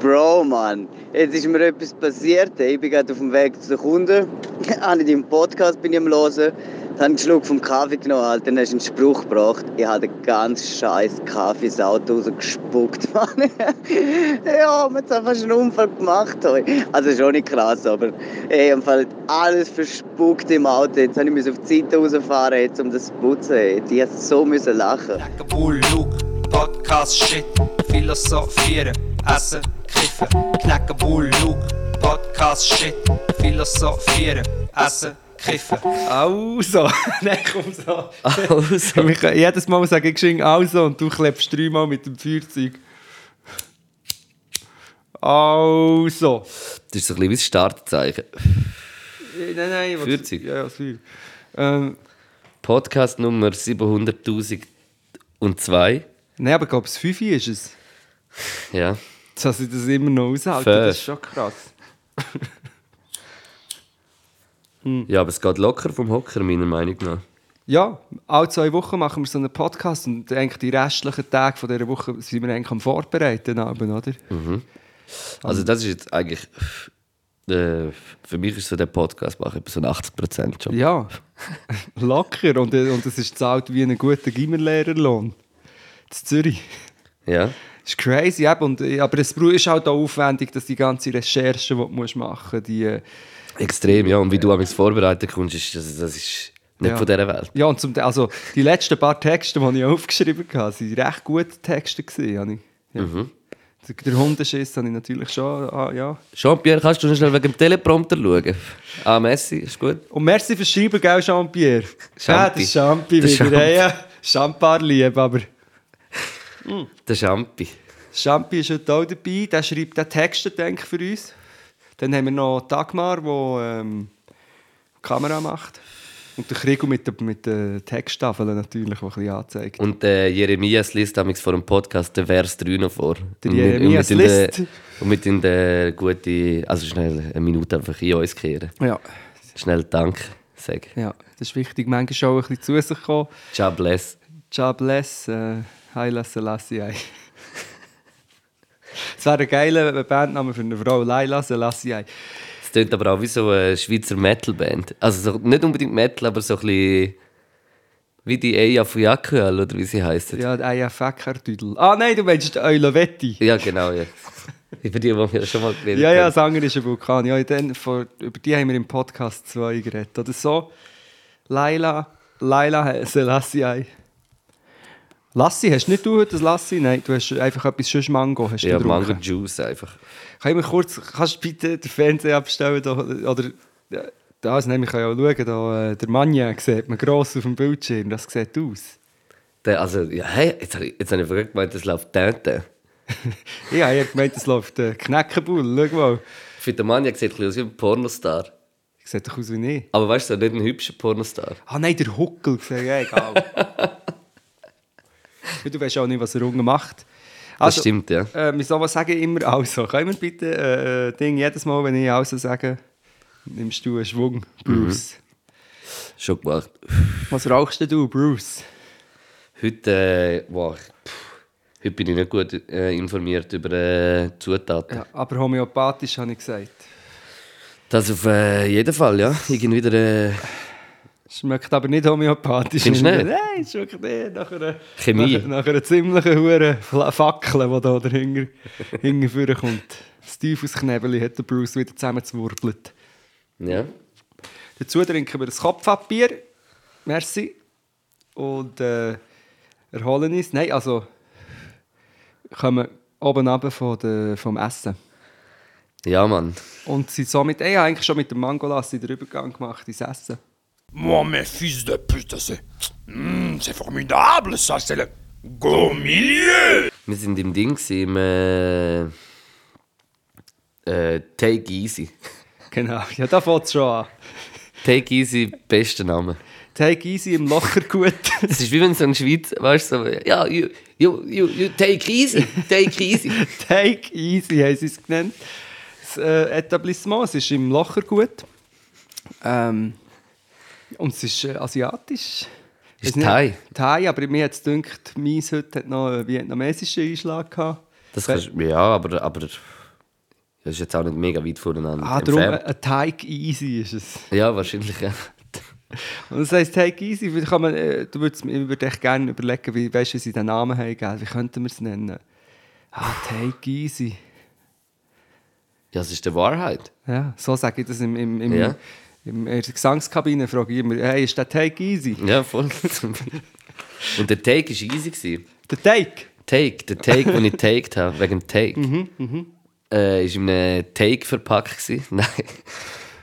Bro, Mann, jetzt ist mir etwas passiert. Ich bin gerade auf dem Weg zu den Kunden. Habe ich deinen Podcast bin ich am hören. Dann habe einen Schluck vom Kaffee genommen, Alter. Dann hast du einen Spruch gebracht. Ich habe den ganz scheiß Kaffee ins Auto rausgespuckt, Mann. ja, man hat fast einen Unfall gemacht. Heute. Also schon nicht krass, aber ey, im Fall alles verspuckt im Auto. Jetzt habe ich auf die Seite rausfahren, jetzt, um das zu putzen. Ey. Die hat so müssen lachen. Bull, Luke, Podcast, Shit, Philosophieren, Essen, Kiffen. Knacken, Bull, Luke, Podcast, Shit, Philosophieren, Essen, Kiffen. Also, nein, komm so. Also. Ich kann jedes Mal sage ich geschwind also und du klebst dreimal mit dem Feuerzeug. Also. Das ist so ein bisschen wie das Startzeichen. Nein, nein, was- Feuerzeug? Ja, ja, das. Ähm, Podcast Nummer 700.002. nein, aber ich glaube, das 5 ist es. Ja. Dass ich das immer noch aushalte, Fair. das ist schon krass. Ja, aber es geht locker vom Hocker, meiner Meinung nach. Ja, alle zwei Wochen machen wir so einen Podcast und eigentlich die restlichen Tage von dieser Woche sind wir eigentlich am Vorbereiten, Abend, oder? Also das ist jetzt eigentlich... Äh, für mich ist so der Podcast mache etwa so ein 80% Job. Ja, locker. Und, äh, und es ist zahlt wie ein guter Gimmerlehrerlohn. In Zürich. Ja. Das ist crazy, eben. Und, äh, aber es ist halt auch aufwendig, dass die ganze Recherche, die du musst machen musst, die... äh, Extrem, ja. Und wie du mich vorbereiten kannst, ist, das, das ist nicht Ja. von dieser Welt. Ja, und zum, also die letzten paar Texte, die ich aufgeschrieben habe, waren recht gute Texte. Gewesen. Ja. Mhm. Der- Hundeschiss habe ich natürlich schon, ah, ja. Jean-Pierre, kannst du noch schnell wegen dem Teleprompter schauen? Ah, Messi, ist gut. Und merci fürs Schreiben, gell, Jean-Pierre? Champi. Ja, das Champi Der wieder. Champi. Ja, ja. Champar lieb, aber Der Champi. Champi ist heute auch dabei. Der schreibt den Text, denke ich, für uns. Dann haben wir noch Dagmar, der ähm, die Kamera macht. Und der Krigo mit den mit der Texttafeln natürlich, die ein bisschen anzeigt. Und äh, Jeremias liest damals vor dem Podcast den Vers 3 noch vor. Der Jeremias und mit liest. Und mit in der gute, also schnell eine Minute einfach in uns kehren. Ja, Schnell Dank sagen. ja, das ist wichtig. Manchmal schon ein bisschen zu sich kommen. Ciao, bless. God bless, äh, Haile Selassie. Das wäre ein geiler Bandname für eine Frau, Laila Selassie. Es klingt aber auch wie so eine Schweizer Metalband. Also so, nicht unbedingt Metal, aber so ein bisschen wie die Eia Fuyakuel oder wie sie heisst. Ja, der Eia Fäckerdüdel. Ah nein, du meinst Eulovetti. Ja, genau, ja. Über die, die wir schon mal geredet Ja, ja, haben. Sanger ist ein Vulkan. Ja, dann, vor, über die haben wir im Podcast 2 geredet. Oder so. Laila, Laila Selassie. Lassi, hast nicht du heute das Lassi? Nein, du hast einfach etwas schönes Mango. Hast du Ja. Mango Juice einfach. Kann ich mir kurz, kannst du bitte den Fernseher abstellen? Da, oder, das nämlich kann ich auch schauen, da, äh, der Manja sieht man gross auf dem Bildschirm, das sieht aus. Der, also, ja, hey, jetzt habe ich, jetzt hab ich verrückt gemeint, das läuft Tante. Ja, ich habe gemeint, es läuft der Knäckebull, schau mal. Ich finde, der Mann ja sieht ein aus wie ein Pornostar. Sieht doch aus wie ich. Aber weißt du, nicht ein hübscher Pornostar. Ah nein, der Huckel, ja, egal. du weißt auch nicht, was er unten macht. Das stimmt, ja. Äh, wieso was sage ich immer also? Können wir bitte äh, äh, Ding, jedes Mal, wenn ich also sage, nimmst du einen Schwung, Bruce. Schon gemacht. Was rauchst du, Bruce? Heute, äh, wow, pff, heute bin ich nicht gut äh, informiert über äh, Zutaten. Ja, aber homöopathisch habe ich gesagt. Das auf äh, jeden Fall, ja. Irgendwie wieder. Schmeckt aber nicht homöopathisch. Findest du nicht? Nein, es schmeckt nicht. Nach einer, Chemie. Nach, nach einer ziemlichen hure Fackel, die da dahinter hinten kommt. Das Teufelsknebeli hat der Bruce wieder zusammengewurbelt. ja. Dazu trinken wir das Kopfabbier. Merci. Und äh, erholen uns. Nein, also kommen oben runter von der, vom Essen. Ja, Mann. Und sind somit, ey, eigentlich schon mit dem Mangolassi den Übergang gemacht ins Essen. Moi, mes fils de pute, c'est. Hmm, c'est formidable, ça, c'est le. Go milieu! Wir sind im Ding, im. Äh, äh, Take Easy. Genau, ja, da fängt es schon an. Take Easy, bester Name. Take easy im Lochergut. Es ist wie wenn so in der Schweiz, weißt du, so, ja, you, you, you, you take easy, take easy. Take easy haben sie es genannt. Das äh, Etablissement, es ist im Lochergut. Ähm, und es ist äh, asiatisch. Ist nicht- Thai? Thai, aber mir hat es gedacht, meins heute hat noch einen vietnamesischen Einschlag gehabt. Das kannst, ja, aber, aber Das ist jetzt auch nicht mega weit voneinander Ah, darum entfernt. ein Teig easy ist es. Ja, wahrscheinlich, ja. Und das heisst Take Easy, kann man, äh, du würdest, ich würde echt gerne überlegen, wie, weißt, wie sie den Namen haben, gell? wie könnten wir es nennen? Ah, Take Easy. Ja, das ist die Wahrheit. Ja, so sage ich das im, im, im, Ja. In der Gesangskabine, frage ich immer, hey, ist der Take Easy? Ja, voll. Und der Take war easy. Gewesen. Der Take? Take, der Take, den ich taked habe, wegen dem Take, Mhm, äh, ist in einem Take verpackt. Gewesen. Nein.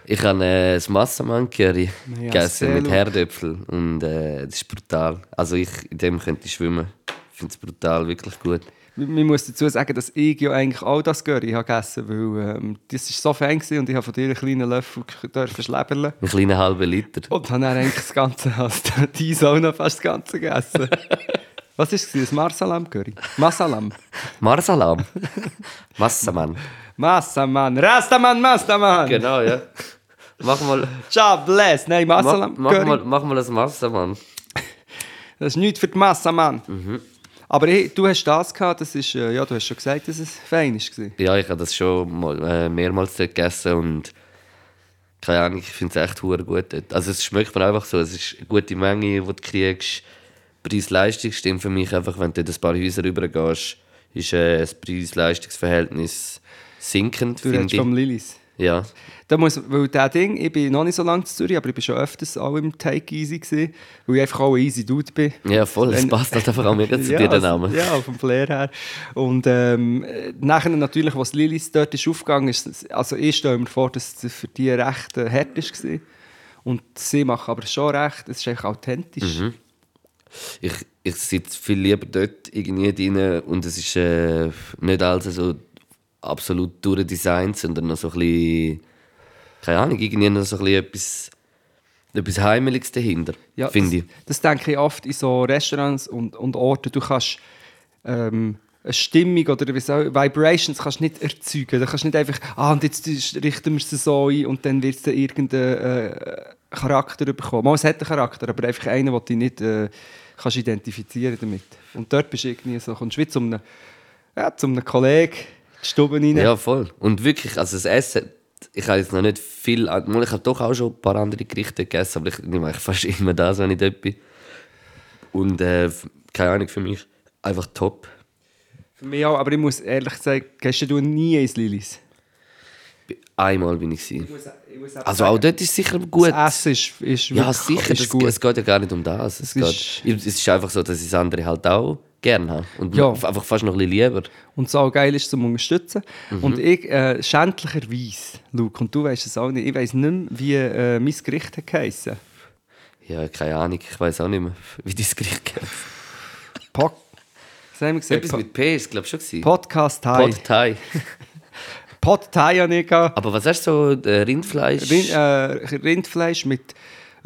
Ich habe äh, das Massaman-Curry Ja, gegessen mit gut. Herdöpfel und äh, das ist brutal. Also ich, in dem könnte ich schwimmen. Ich finde es brutal, wirklich gut. Man muss dazu sagen, dass ich ja eigentlich auch das Curry habe gegessen weil ähm, das war so fein gewesen und ich habe von dir einen kleinen Löffel dürfen schleberlen. Ein kleiner halber Liter. Und habe dann eigentlich das Ganze, also die noch fast das Ganze gegessen. Was war es? Ein Marsalam-Curry? Masalam? Marsalam. Massaman. Massaman, Rastaman, Mastaman! Genau, ja. Mach mal, God bless! Nein, mach, Massalam-Curry. mach mal, mach mal das Massaman. Das ist nichts für die Massaman. Mhm. Aber hey, du hast das gehabt, das ist, äh, ja, du hast schon gesagt, dass es fein war. Ja, ich habe das schon mal, äh, mehrmals dort gegessen und keine Ahnung, ich finde es echt gut dort. Also es schmeckt mir einfach so, es ist eine gute Menge, die du kriegst. Preis-Leistung stimmt für mich einfach, wenn du dort ein paar Häuser rübergehst, ist äh, das Preis-Leistungs-Verhältnis sinkend, Du redest vom ich. Ja, Da muss, weil das Ding, ich bin noch nicht so lange in Zürich, aber ich bin schon öfters auch im Take Easy gewesen, weil ich einfach auch ein easy Dude bin. ja voll, es passt halt einfach auch mega zu dir, der also- Name. Ja, vom Flair her. Und ähm, äh, nachher natürlich, was Lilis dort ist aufgegangen ist, also ich stelle mir vor, dass es für die recht äh, hart war. Und sie machen aber schon recht, es ist eigentlich authentisch. Mhm. Ich, ich sitze viel lieber dort irgendwie drin und es ist äh, nicht alles so absolut durchdesignt, sondern noch so ein bisschen, keine Ahnung, irgendwie noch so ein bisschen etwas, etwas Heimeliges dahinter, Ja, finde ich. das, das denke ich oft in so Restaurants und, und Orten. Du kannst ähm, eine Stimmung oder wie soll, Vibrations kannst nicht erzeugen. Du kannst nicht einfach, ah, und jetzt richten wir es so ein und dann wird es dann irgendeinen äh, Charakter bekommen. Mal, es hat einen Charakter, aber einfach einen, den du nicht äh, kannst identifizieren damit. Und dort bist du irgendwie so, kommst du wie zu einem, ja, zu einem Kollegen die Stube rein. Ja, voll. Und wirklich, also das Essen, ich habe jetzt noch nicht viel, ich habe doch auch schon ein paar andere Gerichte gegessen, aber ich nehme eigentlich fast immer das, wenn ich dort bin. Und äh, keine Ahnung, für mich einfach top. Für mich auch, aber ich muss ehrlich sagen, gehst du nie ins Lilis? Einmal bin ich gewesen. muss, ich muss Also auch dort ist es sicher gut. Das Essen ist, ist Ja, sicher. Ist Das, gut. Es geht ja gar nicht um das. Es, Es geht, es ist einfach so, dass das andere halt auch gerne habe. Und Ja. einfach fast noch ein bisschen lieber. und so geil ist zum Unterstützen. Mhm. Und ich, äh, schändlicherweise, Luke, und du weißt es auch nicht, ich weiß nicht mehr, wie äh, mein Gericht hat geheissen. Ja, keine Ahnung. Ich weiß auch nicht mehr, wie dein Gericht geht. Pod Was haben wir gesagt? Etwas mit P ist, glaube ich, schon. gewesen. Podcast Thai. Pod Thai. Pod Thai habe ich gehabt. Aber was hast du so? Äh, Rindfleisch? Rind, äh, Rindfleisch mit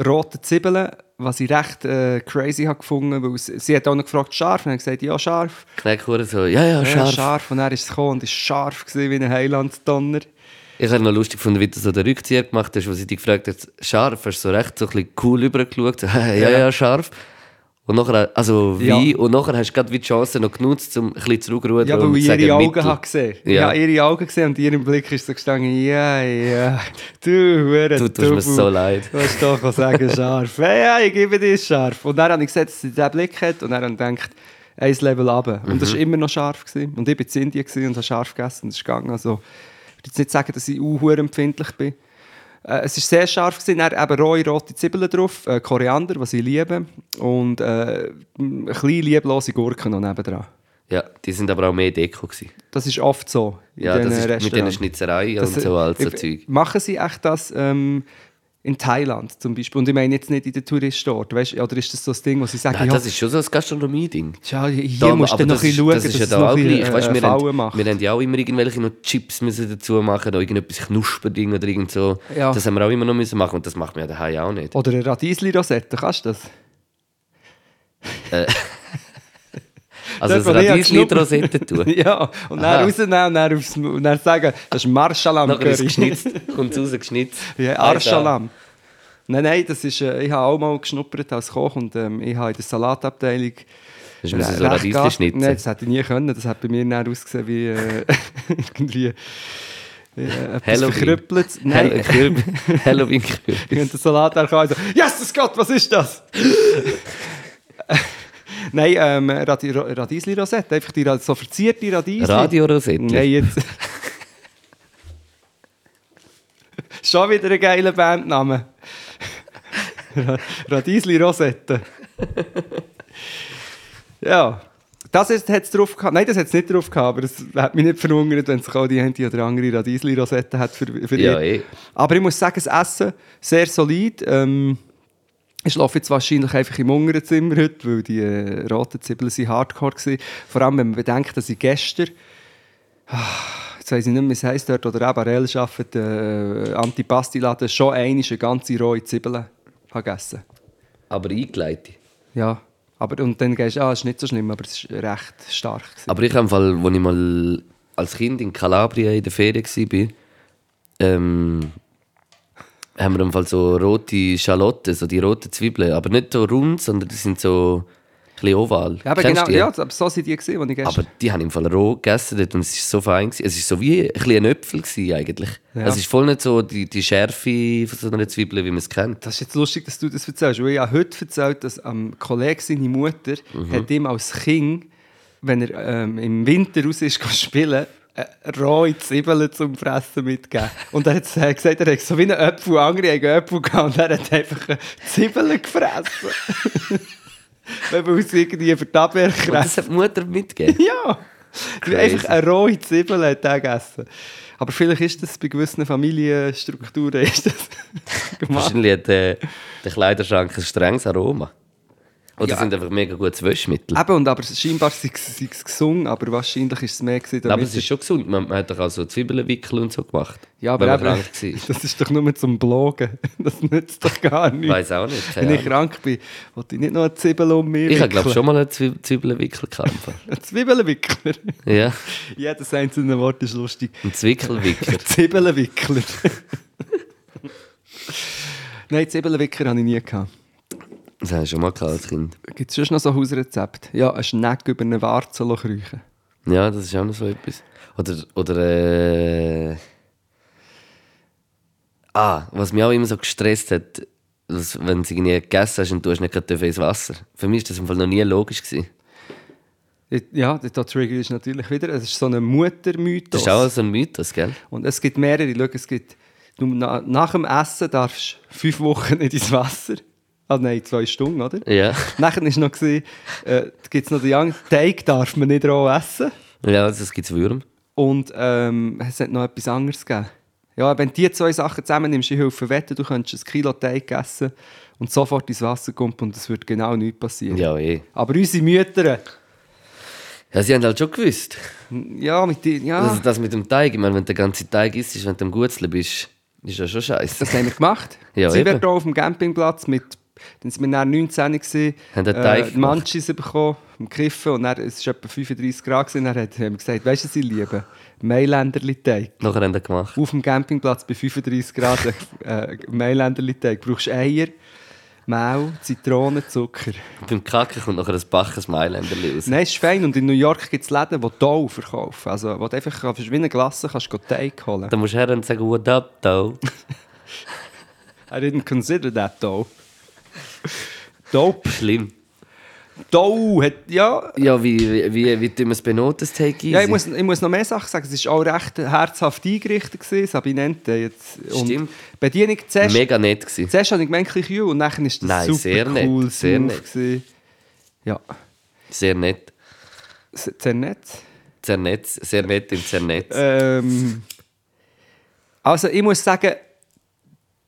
roten Zwiebeln, was ich recht äh, crazy habe gefunden, weil sie, sie hat auch noch gefragt, scharf, und habe gesagt, ja, scharf. Knäckuchen so, ja, ja, Ja, scharf. scharf. Und dann ist es gekommen und war scharf gewesen, wie ein Heilandsdonner. Ich habe noch lustig gefunden, wie du so den Rückzieher gemacht hast, wo sie dich gefragt hat, scharf, hast du so recht so ein bisschen cool rübergeschaut, so, ja, ja, scharf. Und nachher, also wie, Ja. und nachher hast du gerade die Chance noch genutzt, um ein bisschen zurückzurudern Ja, weil ich zu sagen, ihre Augen Mittel. habe gesehen. Ich Ja. habe ihre Augen gesehen und ihrem Blick ist so gestanden, ja, ja, du, hure Du tust mir so leid. Du hast doch auch sagen, scharf. Hey, ja, ich gebe dir scharf. Und dann habe ich gesehen, dass sie diesen Blick hat und dann habe ich gedacht, ein Level runter. Und das war immer noch scharf. Gewesen. Und ich war in Indien und habe scharf gegessen und es ist gegangen. Also, ich würde jetzt nicht sagen, dass ich auch empfindlich bin. Äh, es war sehr scharf, gewesen. dann eben rohe rote Zwiebeln drauf, äh, Koriander, was ich liebe, und äh, ein kleine lieblose Gurken noch nebendran. Ja, die sind aber auch mehr Deko gewesen. Das ist oft so. Ja, das ist mit. Schnitzereien Das- und so all so ich- Zeug. Machen sie echt das ähm, in Thailand zum Beispiel? Und ich meine jetzt nicht in den Touristort, weißt? Oder ist das so das Ding, wo sie sagen, Nein, ja, das ist schon so ein Gastronomie-Ding. ja, hier Da- musst du noch das ein bisschen schauen, das ist ja dass da auch ein gleich. Weißt, äh, wir, haben, macht. wir haben ja auch immer irgendwelche noch Chips müssen dazu machen, noch irgendetwas Knusperding oder irgend so. Ja. Das haben wir auch immer noch müssen machen und das macht man ja daheim auch nicht. Oder eine Radiesli-Rosette, kannst du das? Also das geschnuppert- Rosette tun. ja, und dann Aha. rausnehmen und dann, aufs, und dann sagen, das ist Marschalam ist Curry. geschnitzt, kommt raus, geschnitzt. Ja, Arschalam. Nein, nein, das ist, äh, ich habe auch mal geschnuppert als Koch und ähm, ich habe in der Salatabteilung Das müssen so recht Radiesli schnitzen. Nein, das hätte ich nie können. Das hat bei mir dann ausgesehen wie äh, irgendwie äh, etwas Halloween. Verkrüppeltes. Hall- Nein, Kürb- Halloween Kürbis. wenn der Salat herkam, so, Jesus Gott, was ist das? Nein, ähm, Radi Radiesli Rosette, einfach die so verzierte Radiesli. Radio Rosette. Nein, jetzt. Schon wieder ein geiler Bandname. Ra- Radiesli Rosette. ja. Das hat es drauf gehabt. Nein, das hat es nicht drauf gehabt, aber es hat mich nicht verwundert, wenn es auch die eine oder andere Radiesli Rosette hat für, für Ja, eh. Aber ich muss sagen, das Essen sehr solid. Ähm, ich schlafe jetzt wahrscheinlich einfach im unteren Zimmer heute, weil die äh, roten Zwiebeln sind hardcore waren. Vor allem, wenn man bedenkt, dass ich gestern, ah, jetzt weiss ich nicht mehr, wie es heisst dort, oder eben Arel arbeitet, äh, Antipasti-Laden, schon einmal eine ganze rohe Zwiebeln gegessen. Aber eingeleitet. Ja, aber und dann gehst du, ah, ist nicht so schlimm, aber es war recht stark. Gewesen. Aber ich habe Fall, als ich mal als Kind in Calabria in der Ferien war, ähm, haben wir im Fall so rote Schalotten, so die roten Zwiebeln. Aber nicht so rund, sondern die sind so ein bisschen oval. Ja, aber Kennst genau, die? ja, aber so sind die gesehen, die ich gestern. Aber die haben im Fall roh gegessen dort und es war so fein. Gewesen. Es war so wie ein, bisschen ein Äpfel gewesen, eigentlich. Ja. Also es ist voll nicht so die, die Schärfe von so einer Zwiebel, wie man es kennt. Das ist jetzt lustig, dass du das erzählst, weil ich habe heute erzählt, dass am Kollege seine Mutter hat ihm als Kind, wenn er ähm, im Winter raus ist spielen, äh, rohe Zwiebeln zum Fressen mitgegeben. Und er hat gesagt, er hat so wie einen Apfel, andere haben Apfel gehabt und er hat einfach äh, Zwiebeln gefressen. Weil es irgendwie für die Und das hat die Mutter mitgegeben. Ja! Crazy. Einfach eine rohe Zwiebel hat er gegessen. Aber vielleicht ist das bei gewissen Familienstrukturen ist das gemacht. Wahrscheinlich hat äh, der Kleiderschrank ein strenges Aroma. Oder Ja. sind einfach mega gutes Wäschmittel. Eben, und aber scheinbar sei es sei es gesungen, aber wahrscheinlich ist es mehr gewesen, aber es ist schon gesund. Man, man hat doch auch so Zwiebelwickel und so gemacht. ja, aber eben, das ist doch nur zum Bloggen. Das nützt doch gar Ich nichts. weiß auch nicht. Wenn ich krank bin, wollte ich nicht noch eine Zwiebel um mich Ich habe glaube schon mal einen Zwie Zwiebelwickel Fall. Ein Zwiebelwickler. ja, Jedes einzelne Wort ist lustig. ein Zwickelwickler. Zwiebelwickler. Nein, Zwiebelwickler habe ich nie gehabt. Das habe ich schon mal gehabt als Kind. Gibt es sonst noch so ein Hausrezept? Ja, ein Schneck über eine Warze kriechen. Ja, das ist auch noch so etwas. Oder, oder äh... Ah, was mich auch immer so gestresst hat, dass, wenn du irgendwie gegessen hast und du hast nicht gerade ins Wasser. Für mich war das im Fall noch nie logisch. Gewesen. Ja, der Trigger ist natürlich wieder, es ist so ein Muttermythos. Das ist auch so ein Mythos, gell? Und es gibt mehrere. Schau, es gibt, du, na, nach dem Essen darfst du fünf Wochen nicht ins Wasser. Ah nein, zwei Stunden, oder? Ja. Nachher war noch, gewesen, äh, gibt's noch den Young Teig darf man nicht roh essen. Ja, es gibt Würm. Und ähm, es hat noch etwas anderes gegeben. Ja, wenn du die zwei Sachen zusammennimmst, ich helfe wetten, du könntest ein Kilo Teig essen und sofort ins Wasser kommen und es würde genau nichts passieren. Ja, eh. Aber unsere Mütter, Ja, sie haben halt schon gewusst. ja, mit die, ja, Also das mit dem Teig, ich meine, wenn du den ganzen Teig isst, wenn du am Gutzeln bist, ist ja schon scheiße. das haben wir gemacht. Ja, Sie eben. wird auf dem Campingplatz mit, dann sind wir dann 19 gewesen, Haben äh. Manchis bekommen, im Kiffen und dann, es war etwa 35 Grad gewesen, und dann haben wir gesagt, weißt du, was ich liebe? Mailänderli-Teig. Nachher haben sie gemacht. Auf dem Campingplatz bei 35 Grad äh, Mailänderli-Teig. Du brauchst Eier, Mehl, Zitronen, Zucker. Beim Kacken kommt nachher ein Baches Mailänderli raus. Nein, es ist fein. Und in New York gibt es Läden, die Dough verkaufen. Also, wo du einfach wie eine Glasse kannst du Teig holen. Dann musst du her und sagen, what up, though? I didn't consider that Dough. Dope. Schlimm. Dough hat, ja... Ja, wie, wie, wie, wie tun wir es benoten, das Take Easy? Ja, ich muss, ich muss noch mehr Sachen sagen. Es war auch recht herzhaft eingerichtet. Gewesen, Sabinente jetzt. Und Stimmt. die Bedienung zuerst... Mega nett gewesen. Zuerst habe ich bisschen kühl und dann ist das Nein, super sehr nett, cool, sehr smooth nett. gewesen. Ja, Sehr nett. sehr nett. Sehr nett, sehr nett sehr nett. Ähm, also ich muss sagen,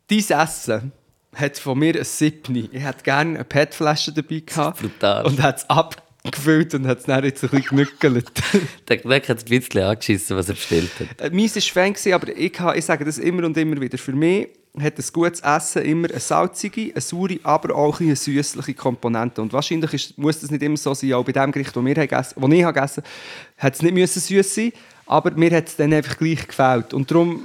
dein Essen hat von mir ein Siebni. Ich hätte gerne eine PET-Flasche dabei gehabt. Brutal. Und hat es abgefüllt und hat es dann jetzt ein bisschen genückelt. Der Kollege hat ein bisschen angeschissen, was er bestellt hat. Äh, Meins war Fan, aber ich, ha- ich sage das immer und immer wieder. Für mich hat ein gutes Essen immer eine salzige, eine saure, aber auch eine süßliche Komponente. Und wahrscheinlich ist, muss das nicht immer so sein, auch bei dem Gericht, das wir haben gegessen, das ich habe gegessen habe, hat es nicht süß sein aber mir hat es dann einfach gleich gefällt. Und darum,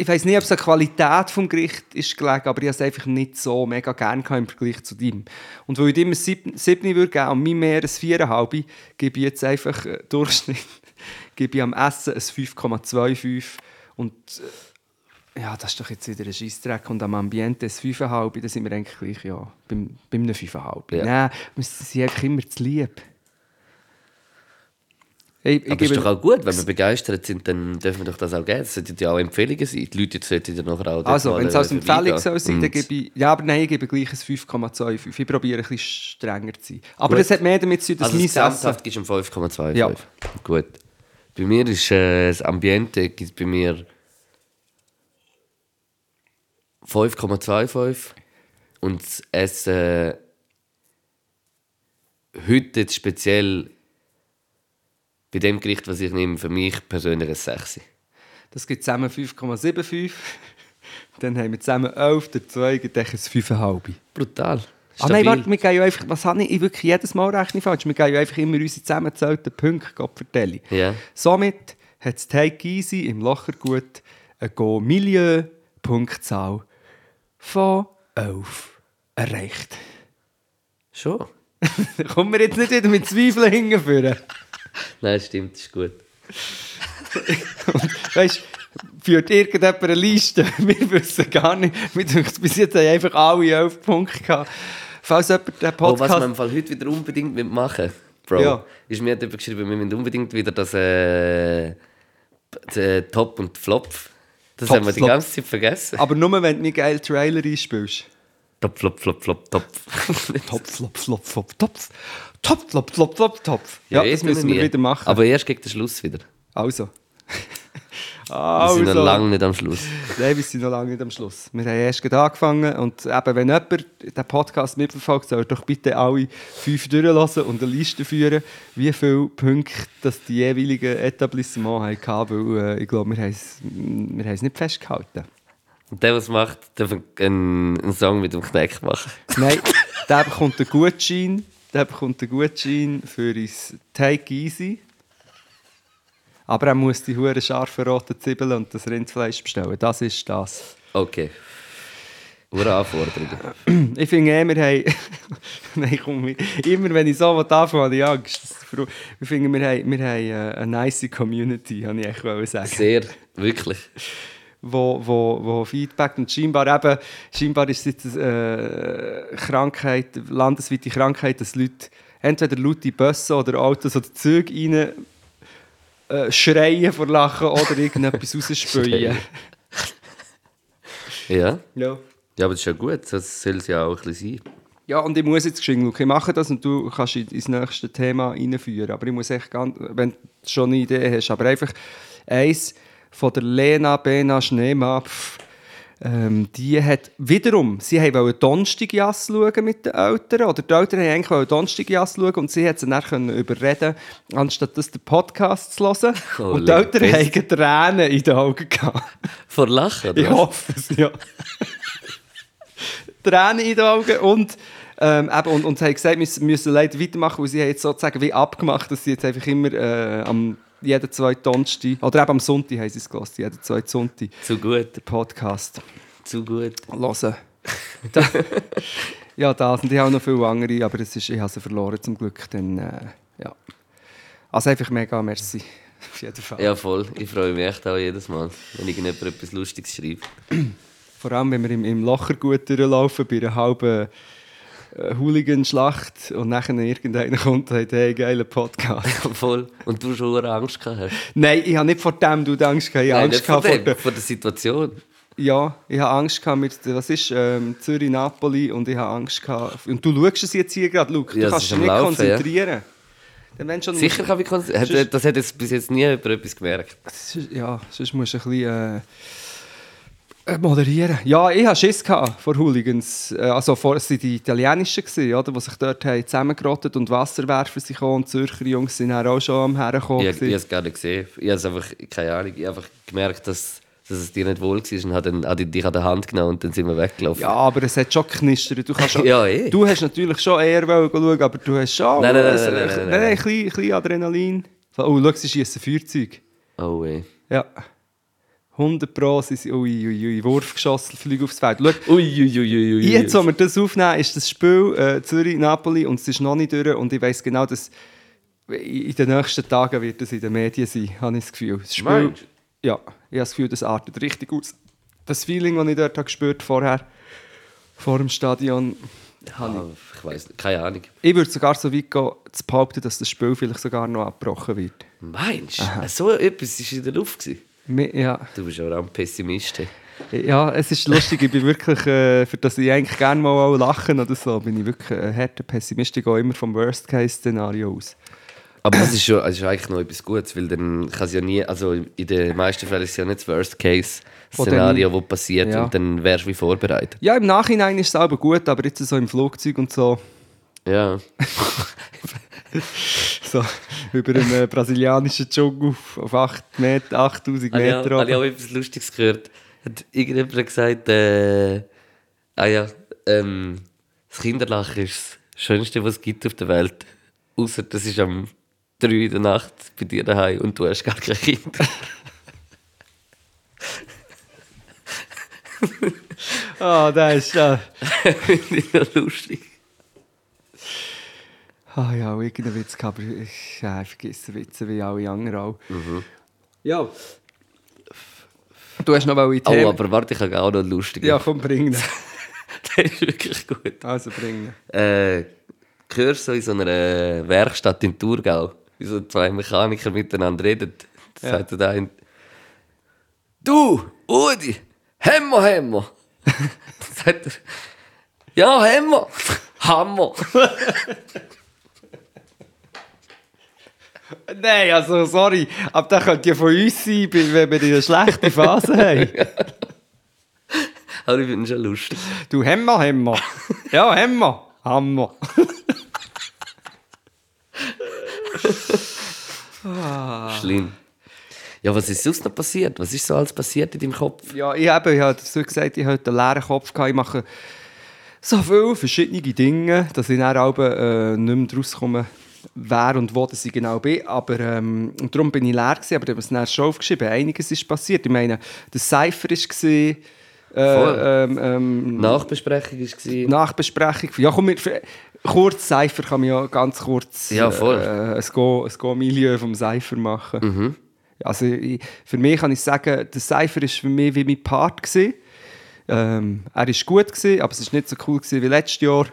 ich, weiß nicht, ob es an der Qualität des Gerichts ist gelegen, aber ich habe es einfach nicht so mega gerne im Vergleich zu dem. Und weil ich dir ein 7 würde geben und mir mehr ein 4,5, gebe ich jetzt einfach äh, Durchschnitt, gebe ich am Essen ein 5,25 Und äh, ja, das ist doch jetzt wieder ein Scheissdreck. Und am Ambiente ist 5,5, da sind wir eigentlich gleich, ja, beim, beim 5,5. Ja. Nein, wir sind einfach immer zu lieb. Ich Aber ist doch auch gut, wenn wir begeistert sind, dann dürfen wir doch das auch geben. Das sollten ja auch Empfehlungen sein. Die Leute sollten ja nachher auch Also, wenn es als Empfehlung soll sein, dann gebe ich. Ja, aber nein, ich gebe gleich ein 5,25. Ich probiere ein bisschen strenger zu sein. Aber Gut. das hat mehr damit zu tun, dass Also mein Essen. gibst du um 5,25. Ja. Gut. Bei mir ist äh, das Ambiente gibt bei mir 5,25 und das Essen heute speziell bei dem Gericht, was ich nehme, für mich persönlich ein 6. Das gibt zusammen 5,75. Dann haben wir zusammen 11, der 2 gibt ein 5,5. Brutal. Ah nein, warte, wir gehen ja einfach, was habe ich, ich wirklich jedes Mal rechne falsch, wir gehen ja einfach immer unsere zusammengezählten Punkte Gott vertellen. Ja. Somit hat das Take Easy im Lochergut eine Go-Milieu-Punktzahl von 11 erreicht. Schon? Kommen wir jetzt nicht wieder mit Zweifeln hingeführen. Nein, stimmt, ist gut. Weißt führt irgendjemand eine Liste? Wir wissen gar nicht. Wir denken, bis jetzt haben einfach alle 11 Punkte gehabt. Falls jemand den Oh, was Podcast... wir im Fall heute wieder unbedingt machen Bro, Ja. ist mir jemand geschrieben, wir müssen unbedingt wieder das äh, äh, Top und Flop. Das Top, haben wir die ganze Zeit vergessen. Aber nur, wenn du mir geil Trailer einspielst. Top, Flop, Flop, Flop, Top. Top, flop, flop, flop, topf. Top, flop, flop, flop, topf. Ja, eh das müssen wir wieder machen. Aber erst gegen den Schluss wieder. also. Wir also. sind noch lange nicht am Schluss. Nein, wir sind noch lange nicht am Schluss. Wir haben erst gerade angefangen und eben, wenn jemand den Podcast mitverfolgt, soll er doch bitte alle fünf durchlassen und eine Liste führen, wie viele Punkte das die jeweiligen Etablissements hatten, weil äh, ich glaube, wir wir haben es nicht festgehalten. Und der, was macht, darf einen, einen Song mit dem Kneck machen. Nein, der bekommt einen Gutschein, der bekommt einen Gutschein für uns Take Easy. Aber er muss die hure scharfen roten Zwiebeln und das Rindfleisch bestellen. Das ist das. Okay. Ure Anforderungen. Ich finde eh, wir haben... Nein, komm, immer wenn ich so anfange, habe ich Angst. Ich finde, wir haben, wir haben äh, eine nice Community, habe ich echt sagen. Sehr, wirklich. Wo, wo, wo Feedback und scheinbar eben, scheinbar ist es eine äh, Krankheit, landesweite Krankheit, dass Leute entweder laute Busse oder Autos oder Züge rein äh, schreien vor Lachen oder irgendetwas rausspülen. Ja. ja. Ja, aber das ist ja gut. Das soll es ja auch ein bisschen sein. Ja, und ich muss jetzt geschwind, ich mache das und du kannst in- ins nächste Thema reinführen. Aber ich muss echt ganz, wenn du schon eine Idee hast, aber einfach eins von der Lena Bena Schneemann, pff, ähm, die hat wiederum, sie wollten Donnerstagjass schauen mit den Eltern, oder die Eltern wollten eigentlich Donnerstagjass schauen und sie hat sie dann überreden, anstatt das den Podcast zu hören. Oh, und die Eltern haben Tränen in den Augen gehabt. Vor Lachen, oder? Ich hoffe es, ja. Tränen in den Augen und, ähm, eben, und, und sie haben gesagt, wir müssen- müssen leider weitermachen, weil sie haben jetzt sozusagen wie abgemacht, dass sie jetzt einfach immer äh, am jeden zweiten Donnerstag, oder eben am Sonntag haben sie es gelassen, jeden zweiten Sonntag, Zu gut, den Podcast zu gut. hören. Ja, das und ich habe noch viele andere, aber es ist, ich habe sie verloren zum Glück. Dann, äh, ja. Also einfach mega merci. Auf jeden Fall. Ja, voll. Ich freue mich echt auch jedes Mal, wenn irgendjemand etwas Lustiges schreibt. Vor allem, wenn wir im, im Lochergut durchlaufen, bei einer halben Hooligan-Schlacht und nachher irgendeiner kommt und sagt, hey, geiler Podcast. voll. Und du schon Angst gehabt. Nein, ich habe nicht vor dem du Angst gehabt. Ich habe Nein, Angst vor, vor dem, der, vor der Situation. ja, ich habe Angst gehabt mit, was ist, ähm, Zürich-Napoli und ich habe Angst gehabt, und du schaust es jetzt hier gerade, Luke, du Ja, kannst dich nicht Laufen, konzentrieren. Schon Sicher kann ich konzentrieren. Das hat jetzt bis jetzt nie jemand etwas gemerkt. Ja, sonst musst du ein bisschen äh, äh, moderieren. Ja, ich hatte Schiss vor Hooligans. Äh, Also vor, es waren die Italienischen, gewesen, oder, die sich dort haben zusammengerottet und Wasserwerfer sind gekommen. Und Zürcher Jungs sind auch schon am Herkommen. Ich, ich habe es gar nicht gesehen. Ich habe einfach, keine Ahnung, ich einfach gemerkt, dass, dass es dir nicht wohl war und habe dann- habe dich an der Hand genommen und dann sind wir weggelaufen. Ja, aber es hat schon geknistert. Du, kannst schon, Ja, eh. du hast natürlich schon eher schauen, aber du hast schon Nein, nein, nein, ein- nein, nein, ein- nein, nein, nein. ein bisschen- ein bisschen Adrenalin. Oh, schau, sie schießen Feuerzeug. Oh ey. Ja. 100 Pro sind sie, ui, ui, ui, Wurfgeschosse fliegen aufs Feld. Schau, Uiuiuiui. Jetzt, wo wir das aufnehmen, ist das Spiel äh, Zürich-Napoli und es ist noch nicht durch. Und ich weiss genau, dass in den nächsten Tagen wird es in den Medien sein, habe ich das Gefühl. Das Spiel, ja, Ich habe das Gefühl, das artet richtig aus. Das Feeling, das ich dort habe gespürt vorher, vor dem Stadion, habe Ah, ich weiß nicht, keine Ahnung. ich würde sogar so weit gehen, zu behaupten, dass das Spiel vielleicht sogar noch abgebrochen wird. Meinst du? So etwas war in der Luft. Gewesen. Ja, Du bist aber auch ein Pessimist. ja, es ist lustig, ich bin wirklich, äh, für das ich eigentlich gerne mal auch lachen oder so, bin ich wirklich ein harter Pessimist, ich gehe immer vom Worst-Case-Szenario aus. Aber das ist, schon, das ist eigentlich noch etwas Gutes, weil dann kann es ja nie, also in den meisten Fällen ist es ja nicht das Worst-Case-Szenario, das passiert Ja. und dann wärst du wie vorbereitet. Ja, im Nachhinein ist es aber gut, aber jetzt so im Flugzeug und so, Ja. so über einen äh, brasilianischen Dschungel auf, auf 8 Meter, 8000 Habe ich, Meter. habe ich auch etwas Lustiges gehört. Hat irgendjemand gesagt, äh, ah ja, ähm, das Kinderlachen ist das Schönste, was es gibt auf der Welt. Außer das ist am 3 in der Nacht bei dir daheim und du hast gar kein Kind. Ah, da ist ja. Finde ich noch lustig. Ah ja, irgendeinen Witz gehabt, aber ich, ich vergesse Witze wie alle anderen auch. Ja. Du hast noch mal in Oh, aber warte, ich habe auch noch einen lustigen. Ja, komm, bring ihn. Der ist wirklich gut. Also bring. Äh, gehörst so in so einer äh, Werkstatt in Thurgau, wie so zwei Mechaniker miteinander reden. Ja. sagt der eine, Du, Udi, Hämmer, Hämmer. Dann sagt er, ja, Hämmer, Hammer. Nein, also sorry, aber das könnte ja von uns sein, wenn wir eine schlechte Phase haben. Aber ich finde ihn schon lustig. Du Hämmer, Hämmer. Ja, Hämmer. Hammer. Schlimm. Ja, was ist sonst noch passiert? Was ist so alles passiert in deinem Kopf? Ja, ich habe ja dazu gesagt, ich hatte einen leeren Kopf. Gehabt. Ich mache so viele verschiedene Dinge, dass ich dann auch, äh, nicht mehr daraus komme, wer und wo dass ich genau bin. Aber ähm, und darum bin ich leer gewesen, aber ich habe es dann schon aufgeschrieben. Einiges ist passiert. Ich meine, der Cypher war... Äh, ähm, ähm, Nachbesprechung war. Nachbesprechung. Ja, komm, wir, kurz Cypher kann man ja ganz kurz Ja, voll. Äh, ein Go- ein Go-Milieu vom Cypher machen. Also ich, für mich kann ich sagen, der Cypher war für mich wie mein Part. Gewesen. Ähm, er war gut, gewesen, aber es war nicht so cool gewesen wie letztes Jahr.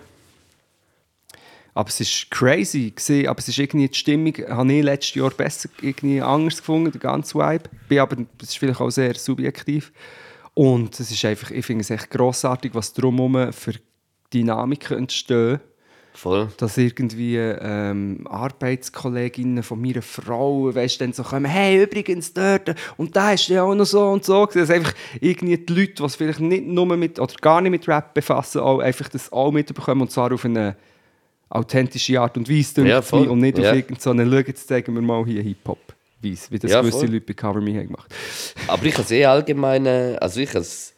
Aber es war crazy, gewesen, aber es ist irgendwie die Stimmung, habe ich letztes Jahr besser irgendwie anders gefunden, der ganze Vibe. Bin aber, das ist vielleicht auch sehr subjektiv. Und es ist einfach, ich finde es echt grossartig, was drumherum für Dynamiken entstehen Voll. dass irgendwie ähm, Arbeitskolleginnen von meiner Frau, weißt, dann so kommen, hey, übrigens dort, und da ist ja auch noch so und so. Dass einfach irgendwie die Leute, die es vielleicht nicht nur mit, oder gar nicht mit Rap befassen, auch einfach das auch mitbekommen, und zwar auf eine authentische Art und Weise, Ja, voll. und nicht Ja. auf irgendeine, schau, jetzt zeigen wir mal hier Hip-Hop. Weiss, Wie das Ja, gewisse voll. Leute bei Cover Me haben gemacht. Aber ich habe es eh allgemein, äh, also ich has,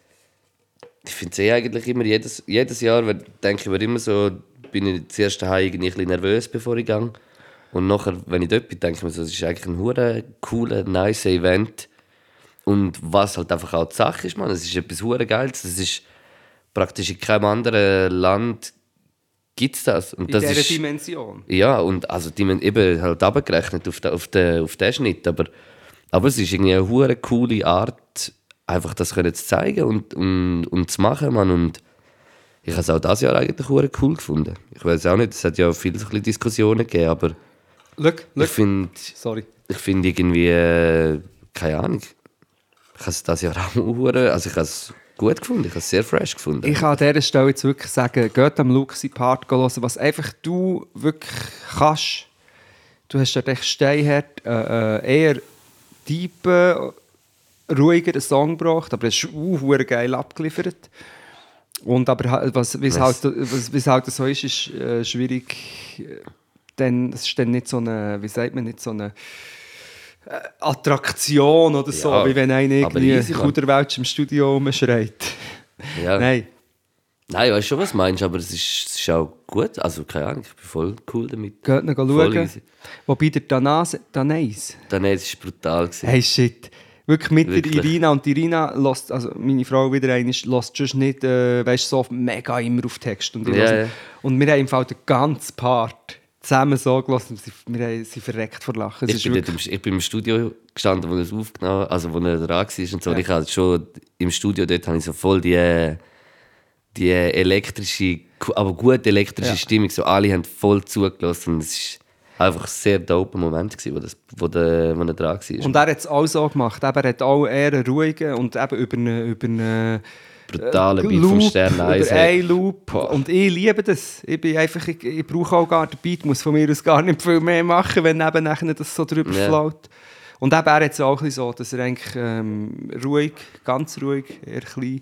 ich finde es eh eigentlich immer, jedes, jedes Jahr wenn- denke ich mir immer so, bin ich zuerst daheim irgendwie ein bisschen nervös, bevor ich gehe. Und nachher, wenn ich dort bin, denke ich mir so, es ist eigentlich ein hure cooler, nice Event. Und was halt einfach auch die Sache ist, man, es ist etwas hure Geiles. Es ist praktisch in keinem anderen Land gibt es das. Und In das dieser ist, Dimension. ja, und also die haben eben halt abgerechnet auf den, auf auf den Schnitt, aber, aber es ist irgendwie eine hure coole Art, einfach das können zu zeigen und, und, und zu machen, man. Und ich habe es auch dieses Jahr eigentlich cool gefunden. Ich weiß auch nicht, es hat ja viele so Diskussionen gegeben, aber Look, look. ich finde Sorry. ich find irgendwie, äh, keine Ahnung, ich habe es dieses Jahr auch also ich habe es gut gefunden, ich habe es sehr fresh gefunden. Ich kann an dieser Stelle jetzt wirklich sagen, geht am Luxi Part hören, was einfach du wirklich kannst. Du hast dort echt steinhart, äh, äh, eher tiefen, ruhigeren Song gebracht, aber es ist uh, geil abgeliefert. Und aber was, wie es halt, was, halt so ist, ist äh, schwierig. äh, Denn es ist dann nicht so eine, wie sagt man, nicht so eine Attraktion oder so, Ja, wie wenn einer irgendwie. Kauderwelsch im Studio rumschreit. ja. Nein. Nein, ich weiß schon, was du meinst, aber es ist, es ist auch gut. Also, keine Ahnung, ich bin voll cool damit. Geht noch schauen. Wobei der Danase, Danais, war es brutal. Gewesen. hey shit, wirklich mit Wirklich. der Irina und die Irina lässt, also meine Frau wieder eine, lässt schon nicht, äh, weißt, so mega immer auf Text. Und, Ja, ja. und wir haben im Fall den ganzen Part zusammen so gelassen, wir haben sie verreckt vor Lachen. Es Ich bin, wirklich- im, ich bin im Studio gestanden, wo er es aufgenommen also wo er dran war und so. Und Ich habe schon im Studio dort habe ich so voll die, die elektrische, aber gut elektrische Ja. Stimmung. So, alle haben voll zugelassen. Es war einfach ein sehr dope Moment, gewesen, wo, das, wo, der, wo er dran war. Und er hat es auch so gemacht. Er hat auch eher einen ruhigen und eben über eine, über eine Brutaler Beat Äh, Loop, vom Stern 1. über einen Loop. Und ich liebe das. Ich, bin einfach, ich, ich brauche auch gar den Beat, muss von mir aus gar nicht viel mehr machen, wenn eben nachher das so drüber Ja. flaut. Und eben, er hat es auch ein so, dass er eigentlich ähm, ruhig, ganz ruhig, eher klein